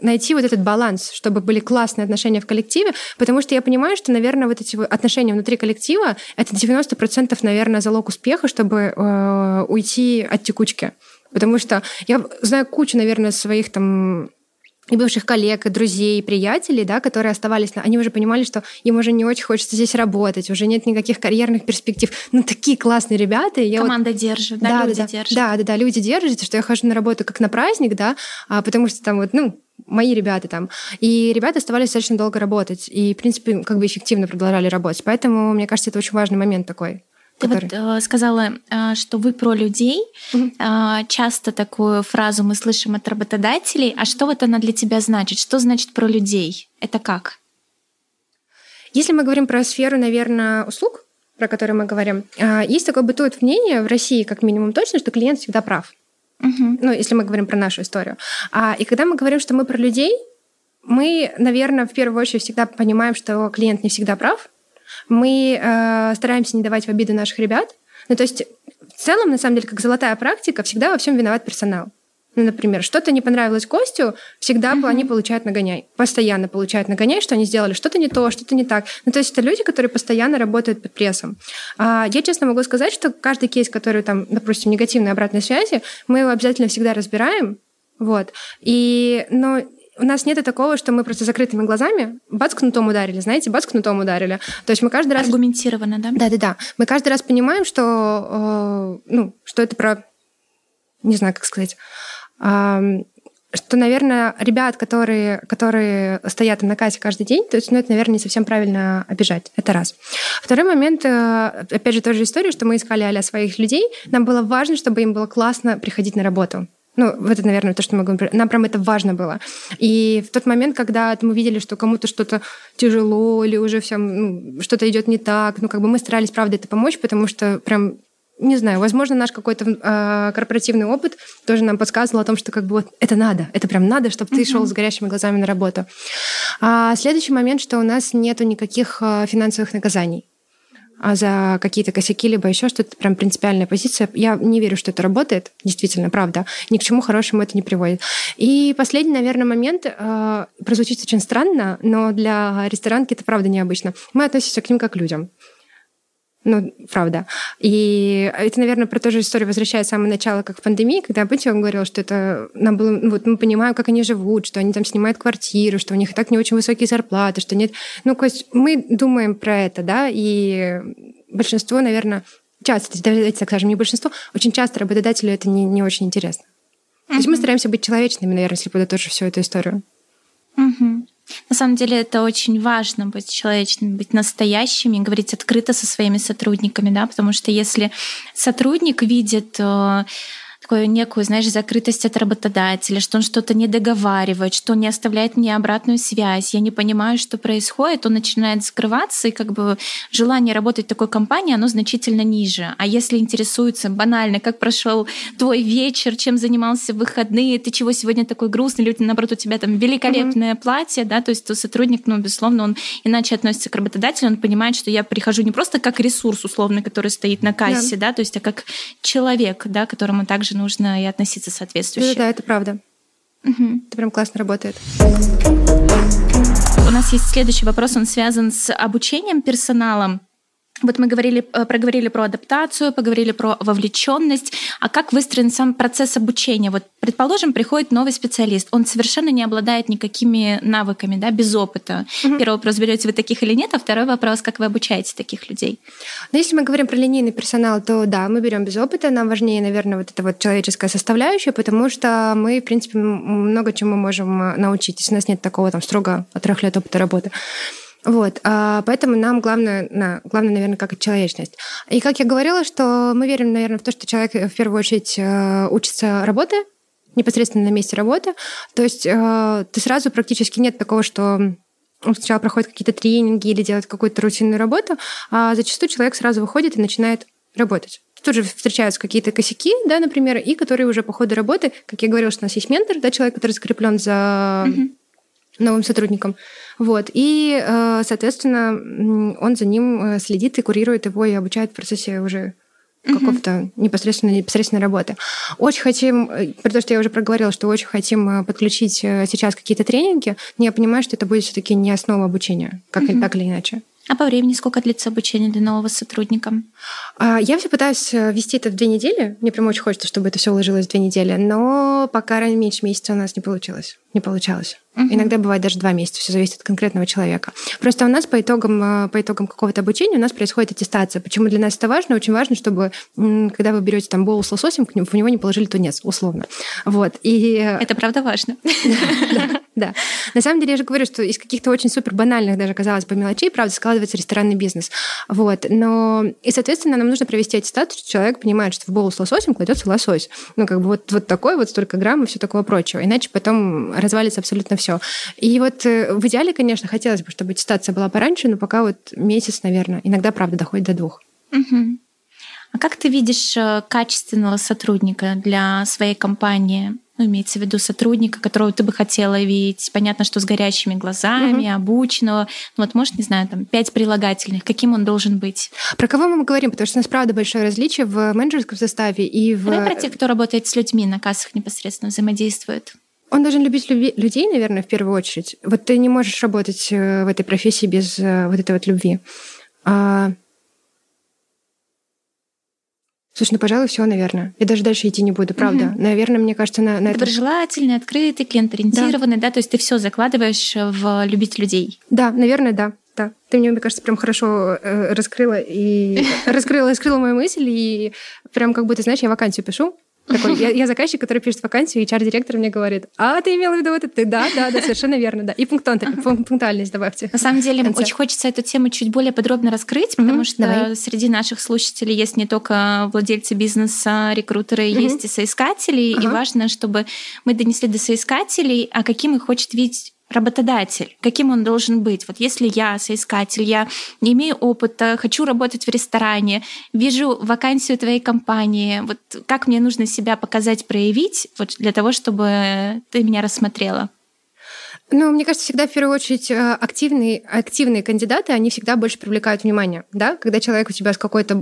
Speaker 3: найти вот этот баланс, чтобы были классные отношения в коллективе, потому что я понимаю, что, наверное, вот эти отношения внутри коллектива — это 90%, наверное, залог успеха, чтобы э, уйти от текучки. Потому что я знаю кучу, наверное, своих там и бывших коллег, и друзей, и приятелей, да, которые оставались, они уже понимали, что им уже не очень хочется здесь работать, уже нет никаких карьерных перспектив. Ну, такие классные ребята.
Speaker 1: Я Команда вот... держит, да, да люди
Speaker 3: да,
Speaker 1: держат.
Speaker 3: Да, да, да, люди держат, что я хожу на работу как на праздник, да, а, потому что там вот, ну, мои ребята там. И ребята оставались достаточно долго работать. И, в принципе, как бы эффективно продолжали работать. Поэтому, мне кажется, это очень важный момент такой.
Speaker 1: Ты который... вот э, сказала, э, что вы про людей. Э, часто такую фразу мы слышим от работодателей. А что вот она для тебя значит? Что значит про людей? Это как?
Speaker 3: Если мы говорим про сферу, наверное, услуг, про которые мы говорим, э, есть такое бытует мнение в России, как минимум точно, что клиент всегда прав. Угу. Ну, если мы говорим про нашу историю. А, и когда мы говорим, что мы про людей, мы, наверное, в первую очередь всегда понимаем, что клиент не всегда прав, мы э, стараемся не давать в обиду наших ребят. Ну, то есть в целом, на самом деле, как золотая практика, всегда во всем виноват персонал. Ну, например, что-то не понравилось Костю, всегда uh-huh. они получают нагоняй. Постоянно получают нагоняй, что они сделали что-то не то, что-то не так. Ну, то есть это люди, которые постоянно работают под прессом. А, я честно могу сказать, что каждый кейс, который там, допустим, негативной обратной связи, мы его обязательно всегда разбираем, вот. И, но у нас нет такого, что мы просто закрытыми глазами бац кнутом ударили, знаете, бац кнутом ударили. То есть мы каждый раз...
Speaker 1: Аргументированно, да?
Speaker 3: Да-да-да. Мы каждый раз понимаем, что, э, ну, что это про... Не знаю, как сказать что, наверное, ребят, которые, которые стоят на кассе каждый день, то есть, ну, это, наверное, не совсем правильно обижать. Это раз. Второй момент, э, опять же, тоже история, что мы искали а своих людей. Нам было важно, чтобы им было классно приходить на работу. Ну, это, наверное, то, что мы говорим. Нам прям это важно было. И в тот момент, когда мы видели, что кому-то что-то тяжело или уже все, ну, что-то идет не так, ну, как бы мы старались, правда, это помочь, потому что прям не знаю, возможно, наш какой-то э, корпоративный опыт тоже нам подсказывал о том, что как бы вот это надо, это прям надо, чтобы ты mm-hmm. шел с горящими глазами на работу. А следующий момент, что у нас нету никаких э, финансовых наказаний а за какие-то косяки, либо еще что-то, прям принципиальная позиция. Я не верю, что это работает, действительно, правда. Ни к чему хорошему это не приводит. И последний, наверное, момент, э, прозвучит очень странно, но для ресторанки это правда необычно. Мы относимся к ним как к людям. Ну, правда. И это, наверное, про ту же историю возвращаясь с самого начала, как в пандемии, когда Путин говорил, что это нам было... Ну, вот мы понимаем, как они живут, что они там снимают квартиру, что у них и так не очень высокие зарплаты, что нет... Ну, то есть мы думаем про это, да, и большинство, наверное, часто, давайте так скажем, не большинство, очень часто работодателю это не, не очень интересно. Mm-hmm. То есть мы стараемся быть человечными, наверное, если подытожить всю эту историю.
Speaker 1: Mm-hmm. На самом деле это очень важно быть человечным, быть настоящими, говорить открыто со своими сотрудниками, да, потому что если сотрудник видит э, такую некую, знаешь, закрытость от работодателя, что он что-то не договаривает, что не оставляет мне обратную связь, я не понимаю, что происходит, он начинает скрываться, и как бы желание работать в такой компании, оно значительно ниже. А если интересуется банально, как прошел твой вечер, чем занимался в выходные, ты чего сегодня такой грустный, люди, наоборот, у тебя там великолепное mm-hmm. платье, да, то есть то сотрудник, ну, безусловно, он иначе относится к работодателю, он понимает, что я прихожу не просто как ресурс условный, который стоит на кассе, yeah. да, то есть а как человек, да, которому также также нужно и относиться соответствующе.
Speaker 3: Да, да, это правда. Угу. Это прям классно работает.
Speaker 1: У нас есть следующий вопрос, он связан с обучением персоналом. Вот мы говорили, э, проговорили про адаптацию, поговорили про вовлеченность. А как выстроен сам процесс обучения? Вот, предположим, приходит новый специалист, он совершенно не обладает никакими навыками, да, без опыта. Угу. Первый вопрос, берете вы таких или нет, а второй вопрос, как вы обучаете таких людей?
Speaker 3: Ну, если мы говорим про линейный персонал, то да, мы берем без опыта. Нам важнее, наверное, вот эта вот человеческая составляющая, потому что мы, в принципе, много чему можем э, научить, если у нас нет такого там строго трех лет опыта работы. Вот, а, поэтому нам главное, на, главное, наверное, как человечность. И как я говорила, что мы верим, наверное, в то, что человек в первую очередь э, учится работе, непосредственно на месте работы. То есть э, ты сразу практически нет такого, что он сначала проходит какие-то тренинги или делает какую-то рутинную работу, а зачастую человек сразу выходит и начинает работать. Тут же встречаются какие-то косяки, да, например, и которые уже по ходу работы, как я говорила, что у нас есть ментор, да, человек, который закреплен за mm-hmm. новым сотрудником. Вот. И, э, соответственно, он за ним э, следит и курирует его и обучает в процессе уже какого-то непосредственно непосредственной работы. Очень хотим, э, при том, что я уже проговорила, что очень хотим подключить сейчас какие-то тренинги, но я понимаю, что это будет все-таки не основа обучения, как mm-hmm. так или иначе.
Speaker 1: А по времени сколько длится обучение для нового сотрудника?
Speaker 3: Я все пытаюсь вести это в две недели. Мне прям очень хочется, чтобы это все уложилось в две недели, но пока меньше месяца у нас не получилось. Не получалось. Угу. Иногда бывает даже два месяца, все зависит от конкретного человека. Просто у нас по итогам, э, по итогам какого-то обучения у нас происходит аттестация. Почему для нас это важно? Очень важно, чтобы когда вы берете там боул с лососем, в него не положили тунец, условно. Вот. И...
Speaker 1: Э, это правда важно.
Speaker 3: Да. На самом деле я же говорю, что из каких-то очень супер банальных даже, казалось бы, мелочей, правда, складывается ресторанный бизнес. Вот. Но... И, соответственно, нам нужно провести аттестацию, что человек понимает, что в боул с лососем кладется лосось. Ну, как бы вот, вот такой, вот столько грамм и все такого прочего. Иначе потом развалится абсолютно все. И вот э, в идеале, конечно, хотелось бы, чтобы аттестация была пораньше, но пока вот месяц, наверное. Иногда, правда, доходит до двух.
Speaker 1: Угу. А как ты видишь э, качественного сотрудника для своей компании? Ну, имеется в виду сотрудника, которого ты бы хотела видеть. Понятно, что с горящими глазами, угу. обученного. Ну, вот, может, не знаю, там, пять прилагательных. Каким он должен быть?
Speaker 3: Про кого мы говорим? Потому что у нас, правда, большое различие в менеджерском составе и в...
Speaker 1: Давай про тех, кто работает с людьми, на кассах непосредственно взаимодействует.
Speaker 3: Он должен любить людей, наверное, в первую очередь. Вот ты не можешь работать э, в этой профессии без э, вот этой вот любви. А... Слушай, ну, пожалуй, все, наверное. Я даже дальше идти не буду, правда. Угу. Наверное, мне кажется, на, на
Speaker 1: Доброжелательный, открытый, клиент-ориентированный, да. да, то есть ты все закладываешь в любить людей.
Speaker 3: Да, наверное, да. Да, ты мне, мне кажется, прям хорошо э, раскрыла и раскрыла, раскрыла мою мысль, и прям как будто, знаешь, я вакансию пишу, такой, я, я заказчик, который пишет вакансию, и HR-директор мне говорит, а ты имела в виду вот это? Да, да, да, совершенно верно, да. И пунктуальность добавьте.
Speaker 1: На самом деле, очень хочется эту тему чуть более подробно раскрыть, потому что Давай. среди наших слушателей есть не только владельцы бизнеса, рекрутеры, есть и соискатели, и важно, чтобы мы донесли до соискателей, а каким их хочет видеть работодатель, каким он должен быть. Вот если я соискатель, я не имею опыта, хочу работать в ресторане, вижу вакансию твоей компании, вот как мне нужно себя показать, проявить вот для того, чтобы ты меня рассмотрела?
Speaker 3: Ну, мне кажется, всегда в первую очередь э, активные, активные кандидаты, они всегда больше привлекают внимание, да? Когда человек у тебя с какой-то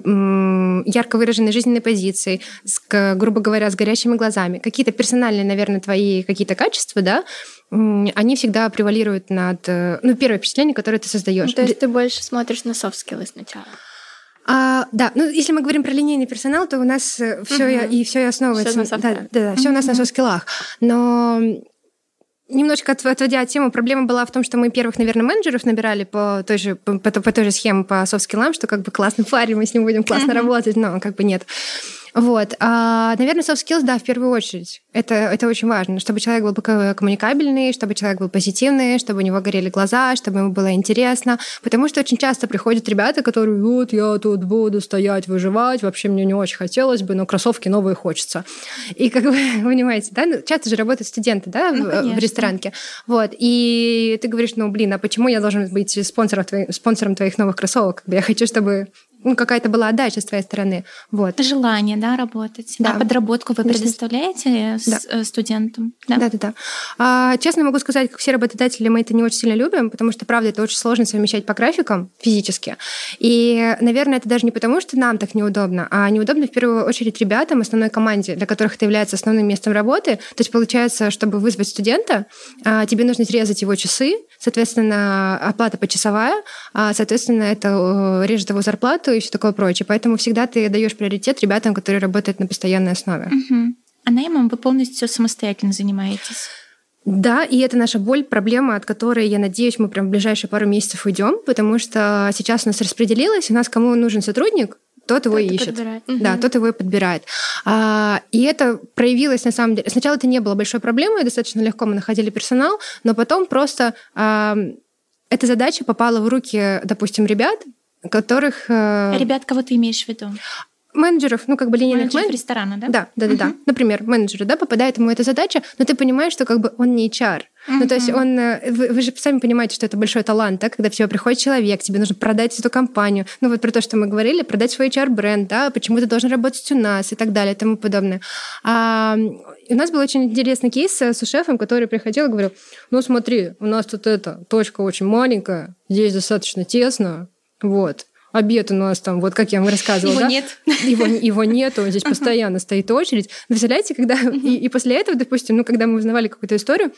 Speaker 3: ярко выраженной жизненной позицией, с, грубо говоря, с горящими глазами, какие-то персональные, наверное, твои какие-то качества, да, они всегда превалируют над, э, ну, первое впечатление, которое ты создаешь. Ну,
Speaker 2: то есть ты больше смотришь на софт-скиллы сначала.
Speaker 3: А, да, ну если мы говорим про линейный персонал, то у нас все угу. и все основывается, всё на да, да, да, все у нас на софт-скиллах. Но немножко отводя от темы, проблема была в том, что мы первых, наверное, менеджеров набирали по той же, по, по, по той же схеме по софт-скиллам, что как бы классный парень, мы с ним будем классно работать, но как бы нет. Вот. А, наверное, soft skills, да, в первую очередь. Это, это очень важно, чтобы человек был коммуникабельный, чтобы человек был позитивный, чтобы у него горели глаза, чтобы ему было интересно. Потому что очень часто приходят ребята, которые, вот, я тут буду стоять, выживать, вообще мне не очень хотелось бы, но кроссовки новые хочется. И как вы понимаете, да, ну, часто же работают студенты, да, ну, в, в ресторанке. Вот. И ты говоришь, ну, блин, а почему я должен быть спонсором, твоих, спонсором твоих новых кроссовок? Я хочу, чтобы ну, какая-то была отдача с твоей стороны. Вот.
Speaker 1: Желание, да, работать. Да. А подработку вы предоставляете да. Э, студентам?
Speaker 3: Да, да, да. да. А, честно могу сказать, как все работодатели, мы это не очень сильно любим, потому что, правда, это очень сложно совмещать по графикам физически. И, наверное, это даже не потому, что нам так неудобно, а неудобно в первую очередь ребятам, основной команде, для которых это является основным местом работы. То есть, получается, чтобы вызвать студента, а, тебе нужно срезать его часы, соответственно, оплата почасовая, а, соответственно, это режет его зарплату и все такое прочее. Поэтому всегда ты даешь приоритет ребятам, которые работают на постоянной основе.
Speaker 1: Угу. А наймом вы полностью самостоятельно занимаетесь?
Speaker 3: Да, и это наша боль, проблема, от которой, я надеюсь, мы прям в ближайшие пару месяцев уйдем, потому что сейчас у нас распределилось, у нас кому нужен сотрудник, тот его и ищет. Подбирает. Да, угу. тот его и подбирает. А, и это проявилось на самом деле. Сначала это не было большой проблемой, достаточно легко мы находили персонал, но потом просто а, эта задача попала в руки, допустим, ребят, которых...
Speaker 1: Э, ребят, кого ты имеешь в виду?
Speaker 3: Менеджеров, ну, как бы линейных
Speaker 1: менеджеров ресторана, да?
Speaker 3: Да, да, да, да. Например, менеджеру, да, попадает ему эта задача, но ты понимаешь, что как бы он не HR. Uh-huh. Ну, то есть он... Э, вы, вы же сами понимаете, что это большой талант, да, когда тебе приходит человек, тебе нужно продать эту компанию. Ну, вот про то, что мы говорили, продать свой HR-бренд, да, почему ты должен работать у нас и так далее и тому подобное. А, у нас был очень интересный кейс с шефом, который приходил и говорил, ну, смотри, у нас тут эта точка очень маленькая, здесь достаточно тесно, вот обед у нас там, вот как я вам рассказывала.
Speaker 1: Его
Speaker 3: да?
Speaker 1: нет.
Speaker 3: Его, его нету, здесь постоянно стоит очередь. Представляете, когда... И, и после этого, допустим, ну, когда мы узнавали какую-то историю,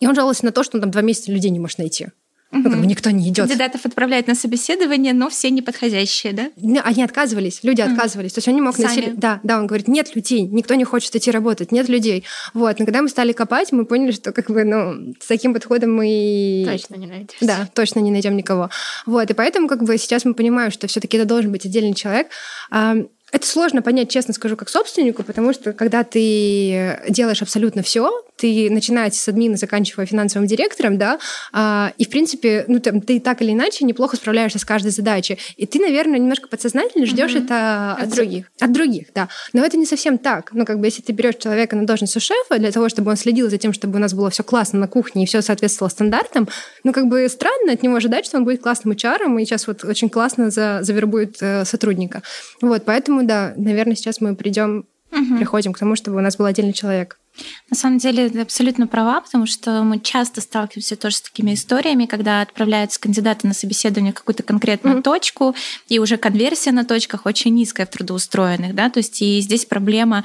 Speaker 3: и он жаловался на то, что он там два месяца людей не может найти. Ну, как бы никто не идет.
Speaker 1: Кандидатов отправляют на собеседование, но все неподходящие, да?
Speaker 3: Они отказывались, люди отказывались. То есть он не мог найти... Да, да, он говорит, нет людей, никто не хочет идти работать, нет людей. Вот, но когда мы стали копать, мы поняли, что как бы, ну, с таким подходом мы...
Speaker 2: Точно не найдем.
Speaker 3: Да, точно не найдем никого. Вот, и поэтому как бы сейчас мы понимаем, что все таки это должен быть отдельный человек. Это сложно понять, честно скажу, как собственнику, потому что когда ты делаешь абсолютно все, ты начиная с админа, заканчивая финансовым директором, да, а, и, в принципе, ну, ты, ты так или иначе неплохо справляешься с каждой задачей. И ты, наверное, немножко подсознательно ждешь mm-hmm. это
Speaker 2: от, от других.
Speaker 3: От других, да. Но это не совсем так. Ну, как бы, если ты берешь человека на должность шефа для того, чтобы он следил за тем, чтобы у нас было все классно на кухне и все соответствовало стандартам, ну, как бы странно от него ожидать, что он будет классным HR, и сейчас вот очень классно за, завербует э, сотрудника. Вот, поэтому, да, наверное, сейчас мы придем, угу. приходим к тому, чтобы у нас был отдельный человек.
Speaker 1: На самом деле ты абсолютно права, потому что мы часто сталкиваемся тоже с такими историями, когда отправляются кандидаты на собеседование в какую-то конкретную mm-hmm. точку, и уже конверсия на точках очень низкая в трудоустроенных, да, то есть и здесь проблема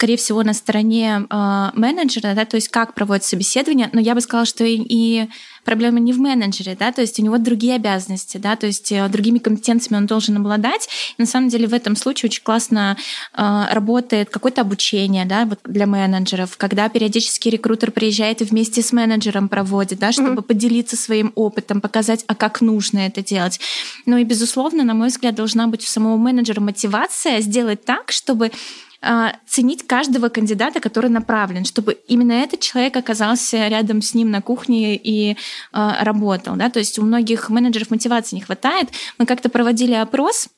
Speaker 1: скорее всего, на стороне э, менеджера, да, то есть как проводят собеседование, но я бы сказала, что и, и проблема не в менеджере, да, то есть у него другие обязанности, да, то есть э, другими компетенциями он должен обладать. И на самом деле в этом случае очень классно э, работает какое-то обучение, да, вот для менеджеров, когда периодически рекрутер приезжает и вместе с менеджером проводит, да, чтобы mm-hmm. поделиться своим опытом, показать, а как нужно это делать. Ну и, безусловно, на мой взгляд, должна быть у самого менеджера мотивация сделать так, чтобы ценить каждого кандидата, который направлен, чтобы именно этот человек оказался рядом с ним на кухне и а, работал. Да? То есть у многих менеджеров мотивации не хватает. Мы как-то проводили опрос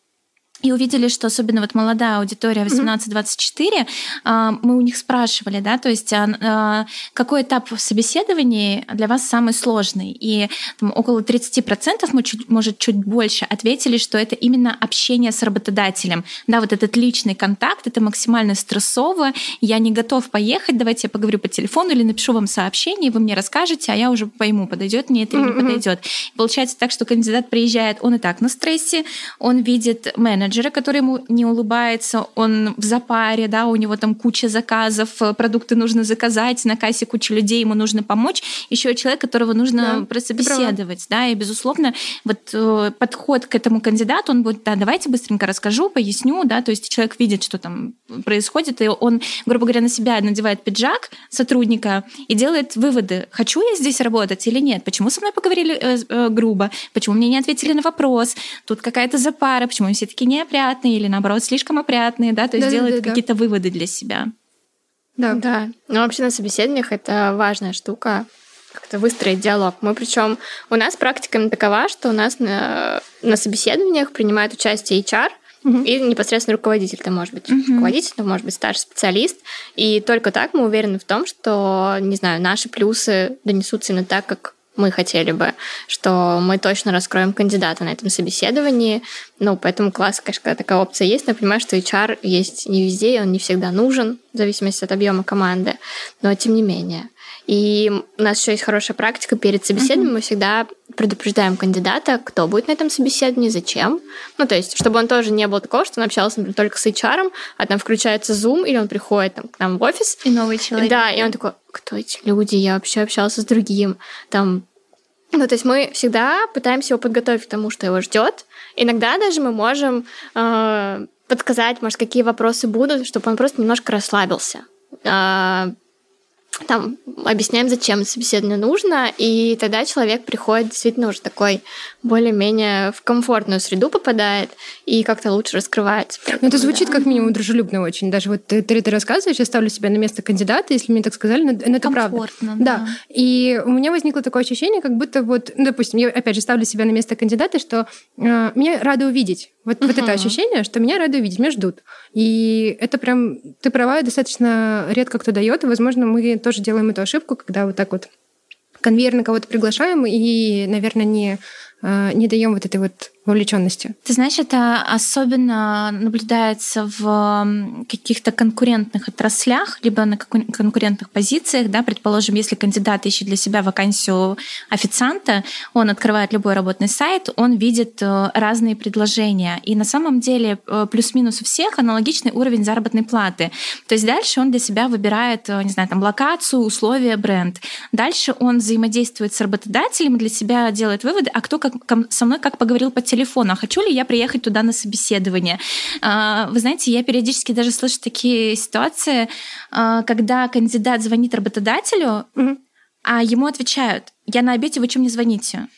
Speaker 1: и увидели, что особенно вот молодая аудитория 18-24, mm-hmm. мы у них спрашивали, да, то есть а, какой этап в собеседовании для вас самый сложный? И там, около 30%, может, чуть больше, ответили, что это именно общение с работодателем. Да, вот этот личный контакт, это максимально стрессово, я не готов поехать, давайте я поговорю по телефону или напишу вам сообщение, вы мне расскажете, а я уже пойму, подойдет мне это или не подойдет. Получается так, что кандидат приезжает, он и так на стрессе, он видит менеджера, менеджера, который ему не улыбается, он в запаре, да, у него там куча заказов, э, продукты нужно заказать, на кассе куча людей, ему нужно помочь, еще человек, которого нужно да, прособеседовать, да, и, безусловно, вот э, подход к этому кандидату, он будет, да, давайте быстренько расскажу, поясню, да, то есть человек видит, что там происходит, и он, грубо говоря, на себя надевает пиджак сотрудника и делает выводы, хочу я здесь работать или нет, почему со мной поговорили э, э, грубо, почему мне не ответили на вопрос, тут какая-то запара, почему они все таки не неопрятные или, наоборот, слишком опрятные, да, то есть да, делает да, да, какие-то выводы для себя.
Speaker 2: Да. Да. Ну, вообще на собеседованиях это важная штука, как-то выстроить диалог. Мы причем у нас практика такова, что у нас на, на собеседованиях принимает участие HR, Uh-huh. И непосредственно руководитель, это может быть uh-huh. руководитель, это может быть старший специалист. И только так мы уверены в том, что, не знаю, наши плюсы донесутся именно так, как мы хотели бы, что мы точно раскроем кандидата на этом собеседовании. Ну, поэтому класс, конечно, когда такая опция есть, но понимаю, что HR есть не везде, и он не всегда нужен, в зависимости от объема команды, но тем не менее. И у нас еще есть хорошая практика перед собеседованием. Uh-huh. Мы всегда предупреждаем кандидата, кто будет на этом собеседовании, зачем. Ну, то есть, чтобы он тоже не был такого, что он общался, например, только с HR, а там включается Zoom, или он приходит там, к нам в офис.
Speaker 1: И новый человек.
Speaker 2: Да, и он такой, кто эти люди? Я вообще общался с другим. Там ну, то есть мы всегда пытаемся его подготовить к тому, что его ждет. Иногда даже мы можем э, подсказать, может, какие вопросы будут, чтобы он просто немножко расслабился. Э, там объясняем, зачем собеседование нужно, и тогда человек приходит действительно уже такой более-менее в комфортную среду попадает и как-то лучше раскрывается.
Speaker 3: Ну, это звучит да. как минимум дружелюбно очень. Даже вот ты, ты, ты рассказываешь, я ставлю себя на место кандидата, если мне так сказали, но, но это правда.
Speaker 1: Да.
Speaker 3: да. И у меня возникло такое ощущение, как будто вот, ну, допустим, я опять же ставлю себя на место кандидата, что э, меня рады увидеть. Вот, uh-huh. вот это ощущение, что меня рады увидеть, меня ждут. И это прям, ты права, достаточно редко кто дает, и, возможно, мы тоже делаем эту ошибку, когда вот так вот конвейерно кого-то приглашаем и, наверное, не, э, не даем вот этой вот вовлеченности.
Speaker 1: Ты знаешь, это особенно наблюдается в каких-то конкурентных отраслях, либо на конкурентных позициях. Да? Предположим, если кандидат ищет для себя вакансию официанта, он открывает любой работный сайт, он видит э, разные предложения. И на самом деле э, плюс-минус у всех аналогичный уровень заработной платы. То есть дальше он для себя выбирает, э, не знаю, там, локацию, условия, бренд. Дальше он взаимодействует с работодателем, для себя делает выводы, а кто как, со мной как поговорил по телефону, а хочу ли я приехать туда на собеседование. А, вы знаете, я периодически даже слышу такие ситуации, а, когда кандидат звонит работодателю, а ему отвечают, я на обеде, вы чем не звоните?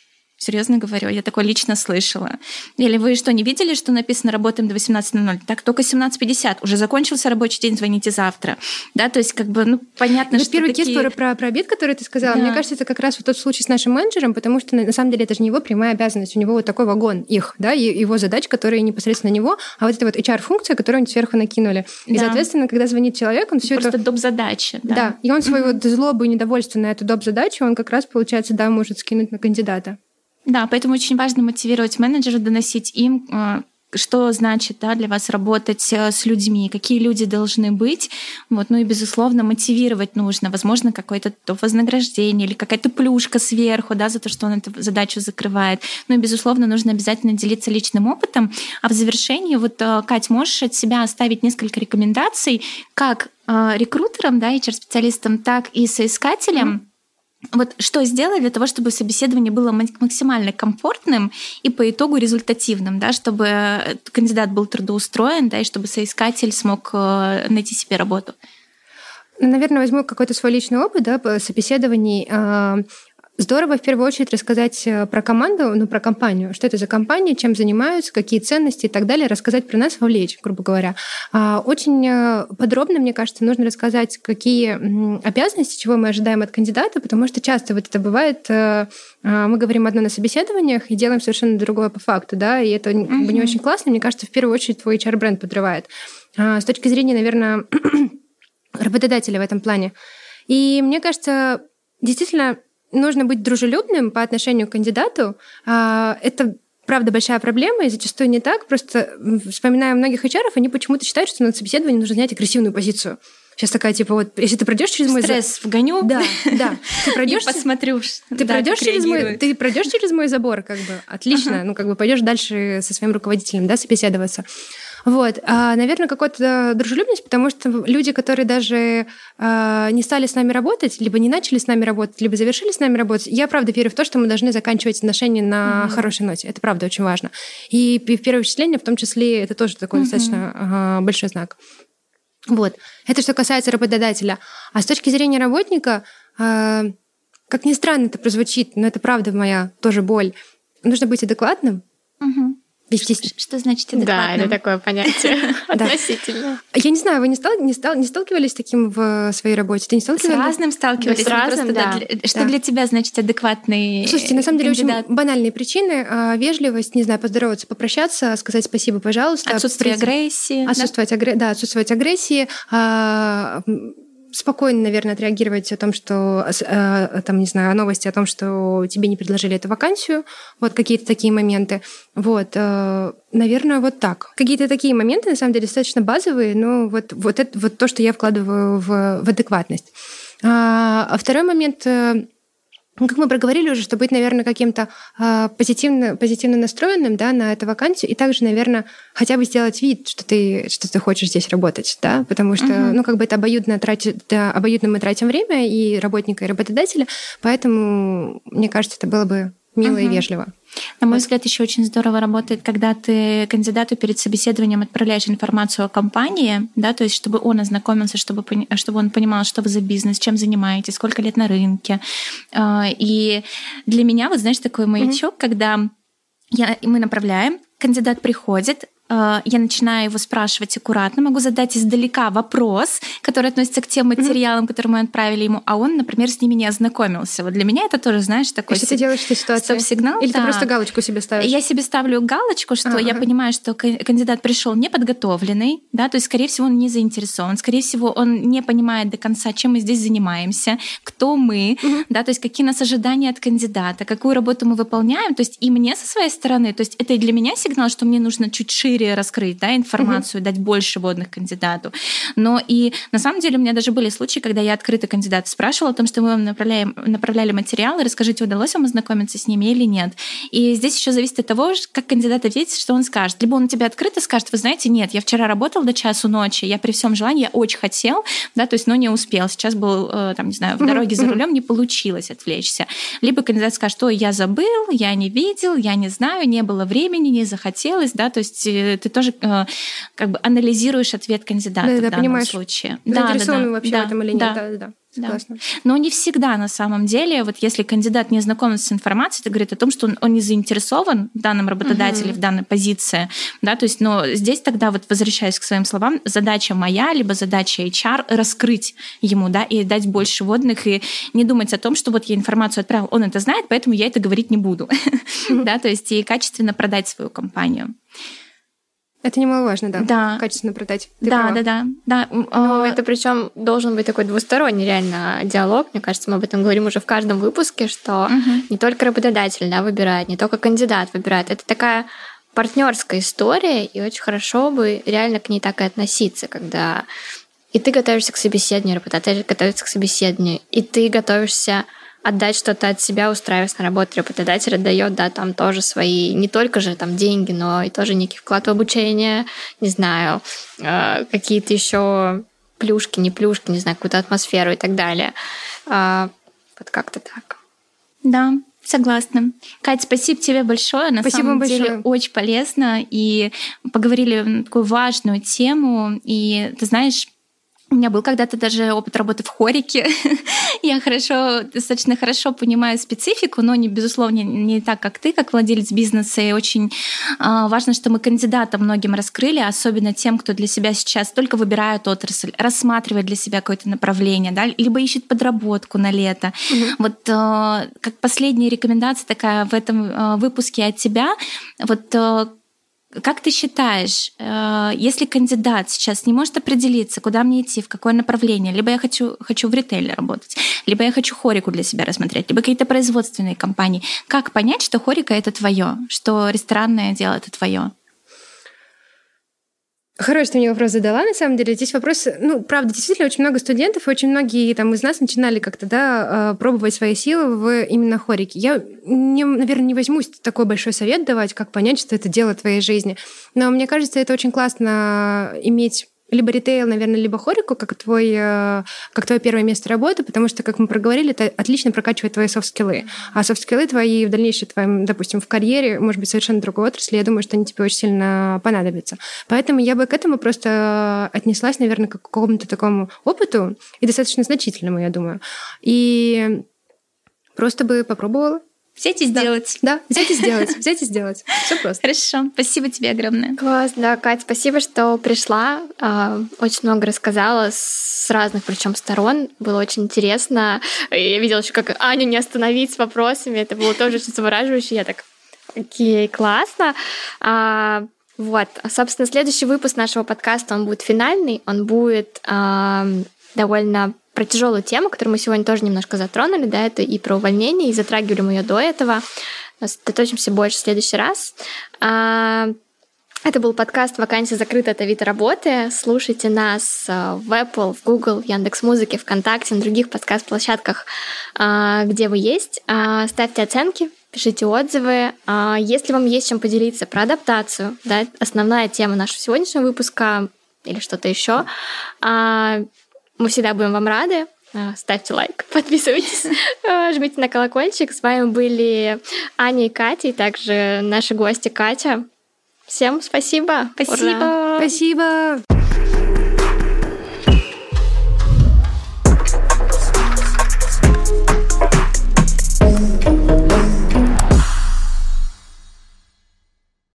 Speaker 1: Серьезно говорю, я такое лично слышала. Или вы что, не видели, что написано «работаем до 18.00»? Так, только 17.50. Уже закончился рабочий день, звоните завтра. Да, то есть как бы, ну, понятно,
Speaker 3: Но
Speaker 1: что
Speaker 3: первый
Speaker 1: такие...
Speaker 3: кейс про, про, про обед, который ты сказала, да. мне кажется, это как раз вот тот случай с нашим менеджером, потому что на самом деле это же не его прямая обязанность. У него вот такой вагон их, да, его задач, которые непосредственно на него, а вот это вот HR-функция, которую они сверху накинули. И, да. соответственно, когда звонит человек, он все
Speaker 1: это...
Speaker 3: Просто
Speaker 1: доп. задача. Да.
Speaker 3: да, и он свою вот злобу и недовольство на эту доп. задачу, он как раз, получается, да, может скинуть на кандидата.
Speaker 1: Да, поэтому очень важно мотивировать менеджера, доносить им, э, что значит да, для вас работать э, с людьми, какие люди должны быть. Вот. Ну и, безусловно, мотивировать нужно. Возможно, какое-то то вознаграждение или какая-то плюшка сверху да, за то, что он эту задачу закрывает. Ну и, безусловно, нужно обязательно делиться личным опытом. А в завершении, вот, э, Кать, можешь от себя оставить несколько рекомендаций, как рекрутерам, да, HR-специалистам, так и соискателям, mm-hmm вот что сделать для того, чтобы собеседование было максимально комфортным и по итогу результативным, да, чтобы кандидат был трудоустроен, да, и чтобы соискатель смог э, найти себе работу?
Speaker 3: Наверное, возьму какой-то свой личный опыт да, собеседований. Здорово в первую очередь рассказать э, про команду, ну, про компанию, что это за компания, чем занимаются, какие ценности и так далее, рассказать про нас, вовлечь, грубо говоря. А, очень э, подробно, мне кажется, нужно рассказать, какие обязанности, чего мы ожидаем от кандидата, потому что часто вот это бывает, э, а, мы говорим одно на собеседованиях и делаем совершенно другое по факту, да, и это бы не очень классно, мне кажется, в первую очередь твой HR-бренд подрывает. А, с точки зрения, наверное, работодателя в этом плане. И мне кажется, действительно, нужно быть дружелюбным по отношению к кандидату. А, это правда большая проблема, и зачастую не так. Просто вспоминая многих HR, они почему-то считают, что на собеседовании нужно занять агрессивную позицию. Сейчас такая, типа, вот, если ты пройдешь через мой...
Speaker 1: Стресс вгоню.
Speaker 3: Да, да.
Speaker 1: Ты пройдешь... Посмотрю,
Speaker 3: ты да, пройдешь через мой... Ты пройдешь через мой забор, как бы, отлично. Ну, как бы пойдешь дальше со своим руководителем, да, собеседоваться. Вот, а, наверное, какая-то дружелюбность, потому что люди, которые даже а, не стали с нами работать, либо не начали с нами работать, либо завершили с нами работать, я правда верю в то, что мы должны заканчивать отношения на mm-hmm. хорошей ноте. Это правда очень важно. И первое впечатление, в том числе, это тоже такой mm-hmm. достаточно а, большой знак. Вот. Это что касается работодателя. А с точки зрения работника, а, как ни странно это прозвучит, но это правда моя тоже боль, нужно быть адекватным,
Speaker 1: угу. Вести... Что, что значит
Speaker 2: адекватным? Да, это такое понятие относительно.
Speaker 3: Я не знаю, вы не, стал, не, стал, не сталкивались с таким в своей работе? Ты не сталкивалась?
Speaker 1: С разным сталкивались. С разным, да. Что для тебя значит адекватный
Speaker 3: Слушайте, на самом деле очень банальные причины. А, вежливость, не знаю, поздороваться, попрощаться, сказать спасибо, пожалуйста.
Speaker 1: Отсутствие агрессии.
Speaker 3: Отсутствовать, агре... да, отсутствовать агрессии а, спокойно, наверное, отреагировать о том, что э, там, не знаю, новости о том, что тебе не предложили эту вакансию, вот какие-то такие моменты. Вот, э, наверное, вот так. Какие-то такие моменты, на самом деле, достаточно базовые, но вот, вот это вот то, что я вкладываю в, в адекватность. А, а второй момент э, как мы проговорили уже, что быть, наверное, каким-то э, позитивно, позитивно настроенным да, на эту вакансию, и также, наверное, хотя бы сделать вид, что ты, что ты хочешь здесь работать, да, потому что, uh-huh. ну, как бы это обоюдно, тратит, да, обоюдно мы тратим время и работника, и работодателя, поэтому, мне кажется, это было бы мило uh-huh. и вежливо.
Speaker 1: На мой взгляд, еще очень здорово работает, когда ты кандидату перед собеседованием отправляешь информацию о компании, да, то есть чтобы он ознакомился, чтобы, чтобы он понимал, что вы за бизнес, чем занимаетесь, сколько лет на рынке. А, и для меня, вот знаешь, такой маячок, mm-hmm. когда я, мы направляем, кандидат приходит, я начинаю его спрашивать аккуратно, могу задать издалека вопрос, который относится к тем материалам, которые мы отправили ему, а он, например, с ними не ознакомился. Вот для меня это тоже, знаешь, такой...
Speaker 3: И что ты делаешь в этой ситуации?
Speaker 1: Стоп-сигнал.
Speaker 3: Или да. ты просто галочку себе ставишь?
Speaker 1: Я себе ставлю галочку, что А-а-а. я понимаю, что кандидат пришел неподготовленный, да, то есть, скорее всего, он не заинтересован, скорее всего, он не понимает до конца, чем мы здесь занимаемся, кто мы, угу. да, то есть, какие нас ожидания от кандидата, какую работу мы выполняем, то есть, и мне со своей стороны, то есть, это для меня сигнал, что мне нужно чуть шире шире раскрыть да, информацию, угу. дать больше водных кандидату. Но и на самом деле у меня даже были случаи, когда я открыто кандидата спрашивала о том, что мы вам направляем, направляли материалы, расскажите, удалось вам ознакомиться с ними или нет. И здесь еще зависит от того, как кандидат ответит, что он скажет. Либо он тебе открыто скажет, вы знаете, нет, я вчера работал до часу ночи, я при всем желании, я очень хотел, да, то есть, но не успел. Сейчас был, э, там, не знаю, в дороге за рулем, не получилось отвлечься. Либо кандидат скажет, что я забыл, я не видел, я не знаю, не было времени, не захотелось, да, то есть ты тоже э, как бы анализируешь ответ кандидата да, в да, данном
Speaker 3: понимаешь,
Speaker 1: случае.
Speaker 3: Да, да, да, вообще да, в этом или нет. Да, да, да.
Speaker 1: Да. Но не всегда на самом деле, вот если кандидат не знаком с информацией, это говорит о том, что он, он не заинтересован в данном работодателе, угу. в данной позиции. Да, то есть, но здесь тогда, вот возвращаясь к своим словам, задача моя, либо задача HR раскрыть ему, да, и дать больше водных, и не думать о том, что вот я информацию отправил, он это знает, поэтому я это говорить не буду. Да, то есть и качественно продать свою компанию.
Speaker 3: Это немаловажно, да.
Speaker 1: Да.
Speaker 3: Качественно продать. Ты
Speaker 1: да,
Speaker 3: права.
Speaker 1: да, да, да.
Speaker 2: Ну, а, это причем должен быть такой двусторонний реально диалог. Мне кажется, мы об этом говорим уже в каждом выпуске, что угу. не только работодатель да, выбирает, не только кандидат выбирает. Это такая партнерская история, и очень хорошо бы реально к ней так и относиться, когда и ты готовишься к собеседованию, работодатель готовится к собеседованию, и ты готовишься отдать что-то от себя, устраиваясь на работу, работодатель отдает, да, там тоже свои, не только же там деньги, но и тоже некий вклад в обучение, не знаю, э, какие-то еще плюшки, не плюшки, не знаю, какую-то атмосферу и так далее. Э, вот как-то так.
Speaker 1: Да, Согласна. Катя, спасибо тебе большое. На спасибо самом большое. деле очень полезно. И поговорили на такую важную тему. И ты знаешь, у меня был когда-то даже опыт работы в хорике. Я хорошо, достаточно хорошо понимаю специфику, но не, безусловно, не так, как ты, как владелец бизнеса. И очень э, важно, что мы кандидатам многим раскрыли, особенно тем, кто для себя сейчас только выбирает отрасль, рассматривает для себя какое-то направление, да, либо ищет подработку на лето. Угу. Вот э, как последняя рекомендация такая в этом э, выпуске от тебя, вот э, как ты считаешь, э, если кандидат сейчас не может определиться, куда мне идти, в какое направление, либо я хочу, хочу в ритейле работать, либо я хочу хорику для себя рассмотреть, либо какие-то производственные компании, как понять, что хорика это твое, что ресторанное дело это твое?
Speaker 3: Хороший ты мне вопрос задала, на самом деле. Здесь вопрос, ну, правда, действительно, очень много студентов, и очень многие там из нас начинали как-то, да, э, пробовать свои силы в именно хорике. Я, не, наверное, не возьмусь такой большой совет давать, как понять, что это дело твоей жизни. Но мне кажется, это очень классно иметь либо ритейл, наверное, либо хорику, как твой, э, как твое первое место работы, потому что, как мы проговорили, это отлично прокачивает твои софт-скиллы. А софт-скиллы твои в дальнейшем, твоем, допустим, в карьере, может быть, совершенно другой отрасли, я думаю, что они тебе очень сильно понадобятся. Поэтому я бы к этому просто отнеслась, наверное, к какому-то такому опыту, и достаточно значительному, я думаю. И просто бы попробовала.
Speaker 1: Взять и сделать.
Speaker 3: Да, взять и сделать. Взять и сделать. Все просто.
Speaker 1: Хорошо. Спасибо тебе огромное.
Speaker 2: Класс, да, Кать, спасибо, что пришла. А, очень много рассказала с разных, причем сторон. Было очень интересно. Я видела еще, как Аню не остановить с вопросами. Это было тоже очень завораживающе. Я так, окей, классно. А, вот, собственно, следующий выпуск нашего подкаста, он будет финальный, он будет а, довольно про тяжелую тему, которую мы сегодня тоже немножко затронули, да, это и про увольнение, и затрагивали мы ее до этого. Сосредоточимся больше в следующий раз. А, это был подкаст «Вакансия закрыта от Авито работы». Слушайте нас а, в Apple, в Google, в Яндекс.Музыке, ВКонтакте, на других подкаст-площадках, а, где вы есть. Ставьте оценки, пишите отзывы. Если вам есть чем поделиться про адаптацию, да, основная тема нашего сегодняшнего выпуска или что-то еще, мы всегда будем вам рады. ставьте лайк, подписывайтесь, жмите на колокольчик. С вами были Аня и Катя, и также наши гости Катя. Всем спасибо.
Speaker 1: Спасибо.
Speaker 3: Ура. Спасибо.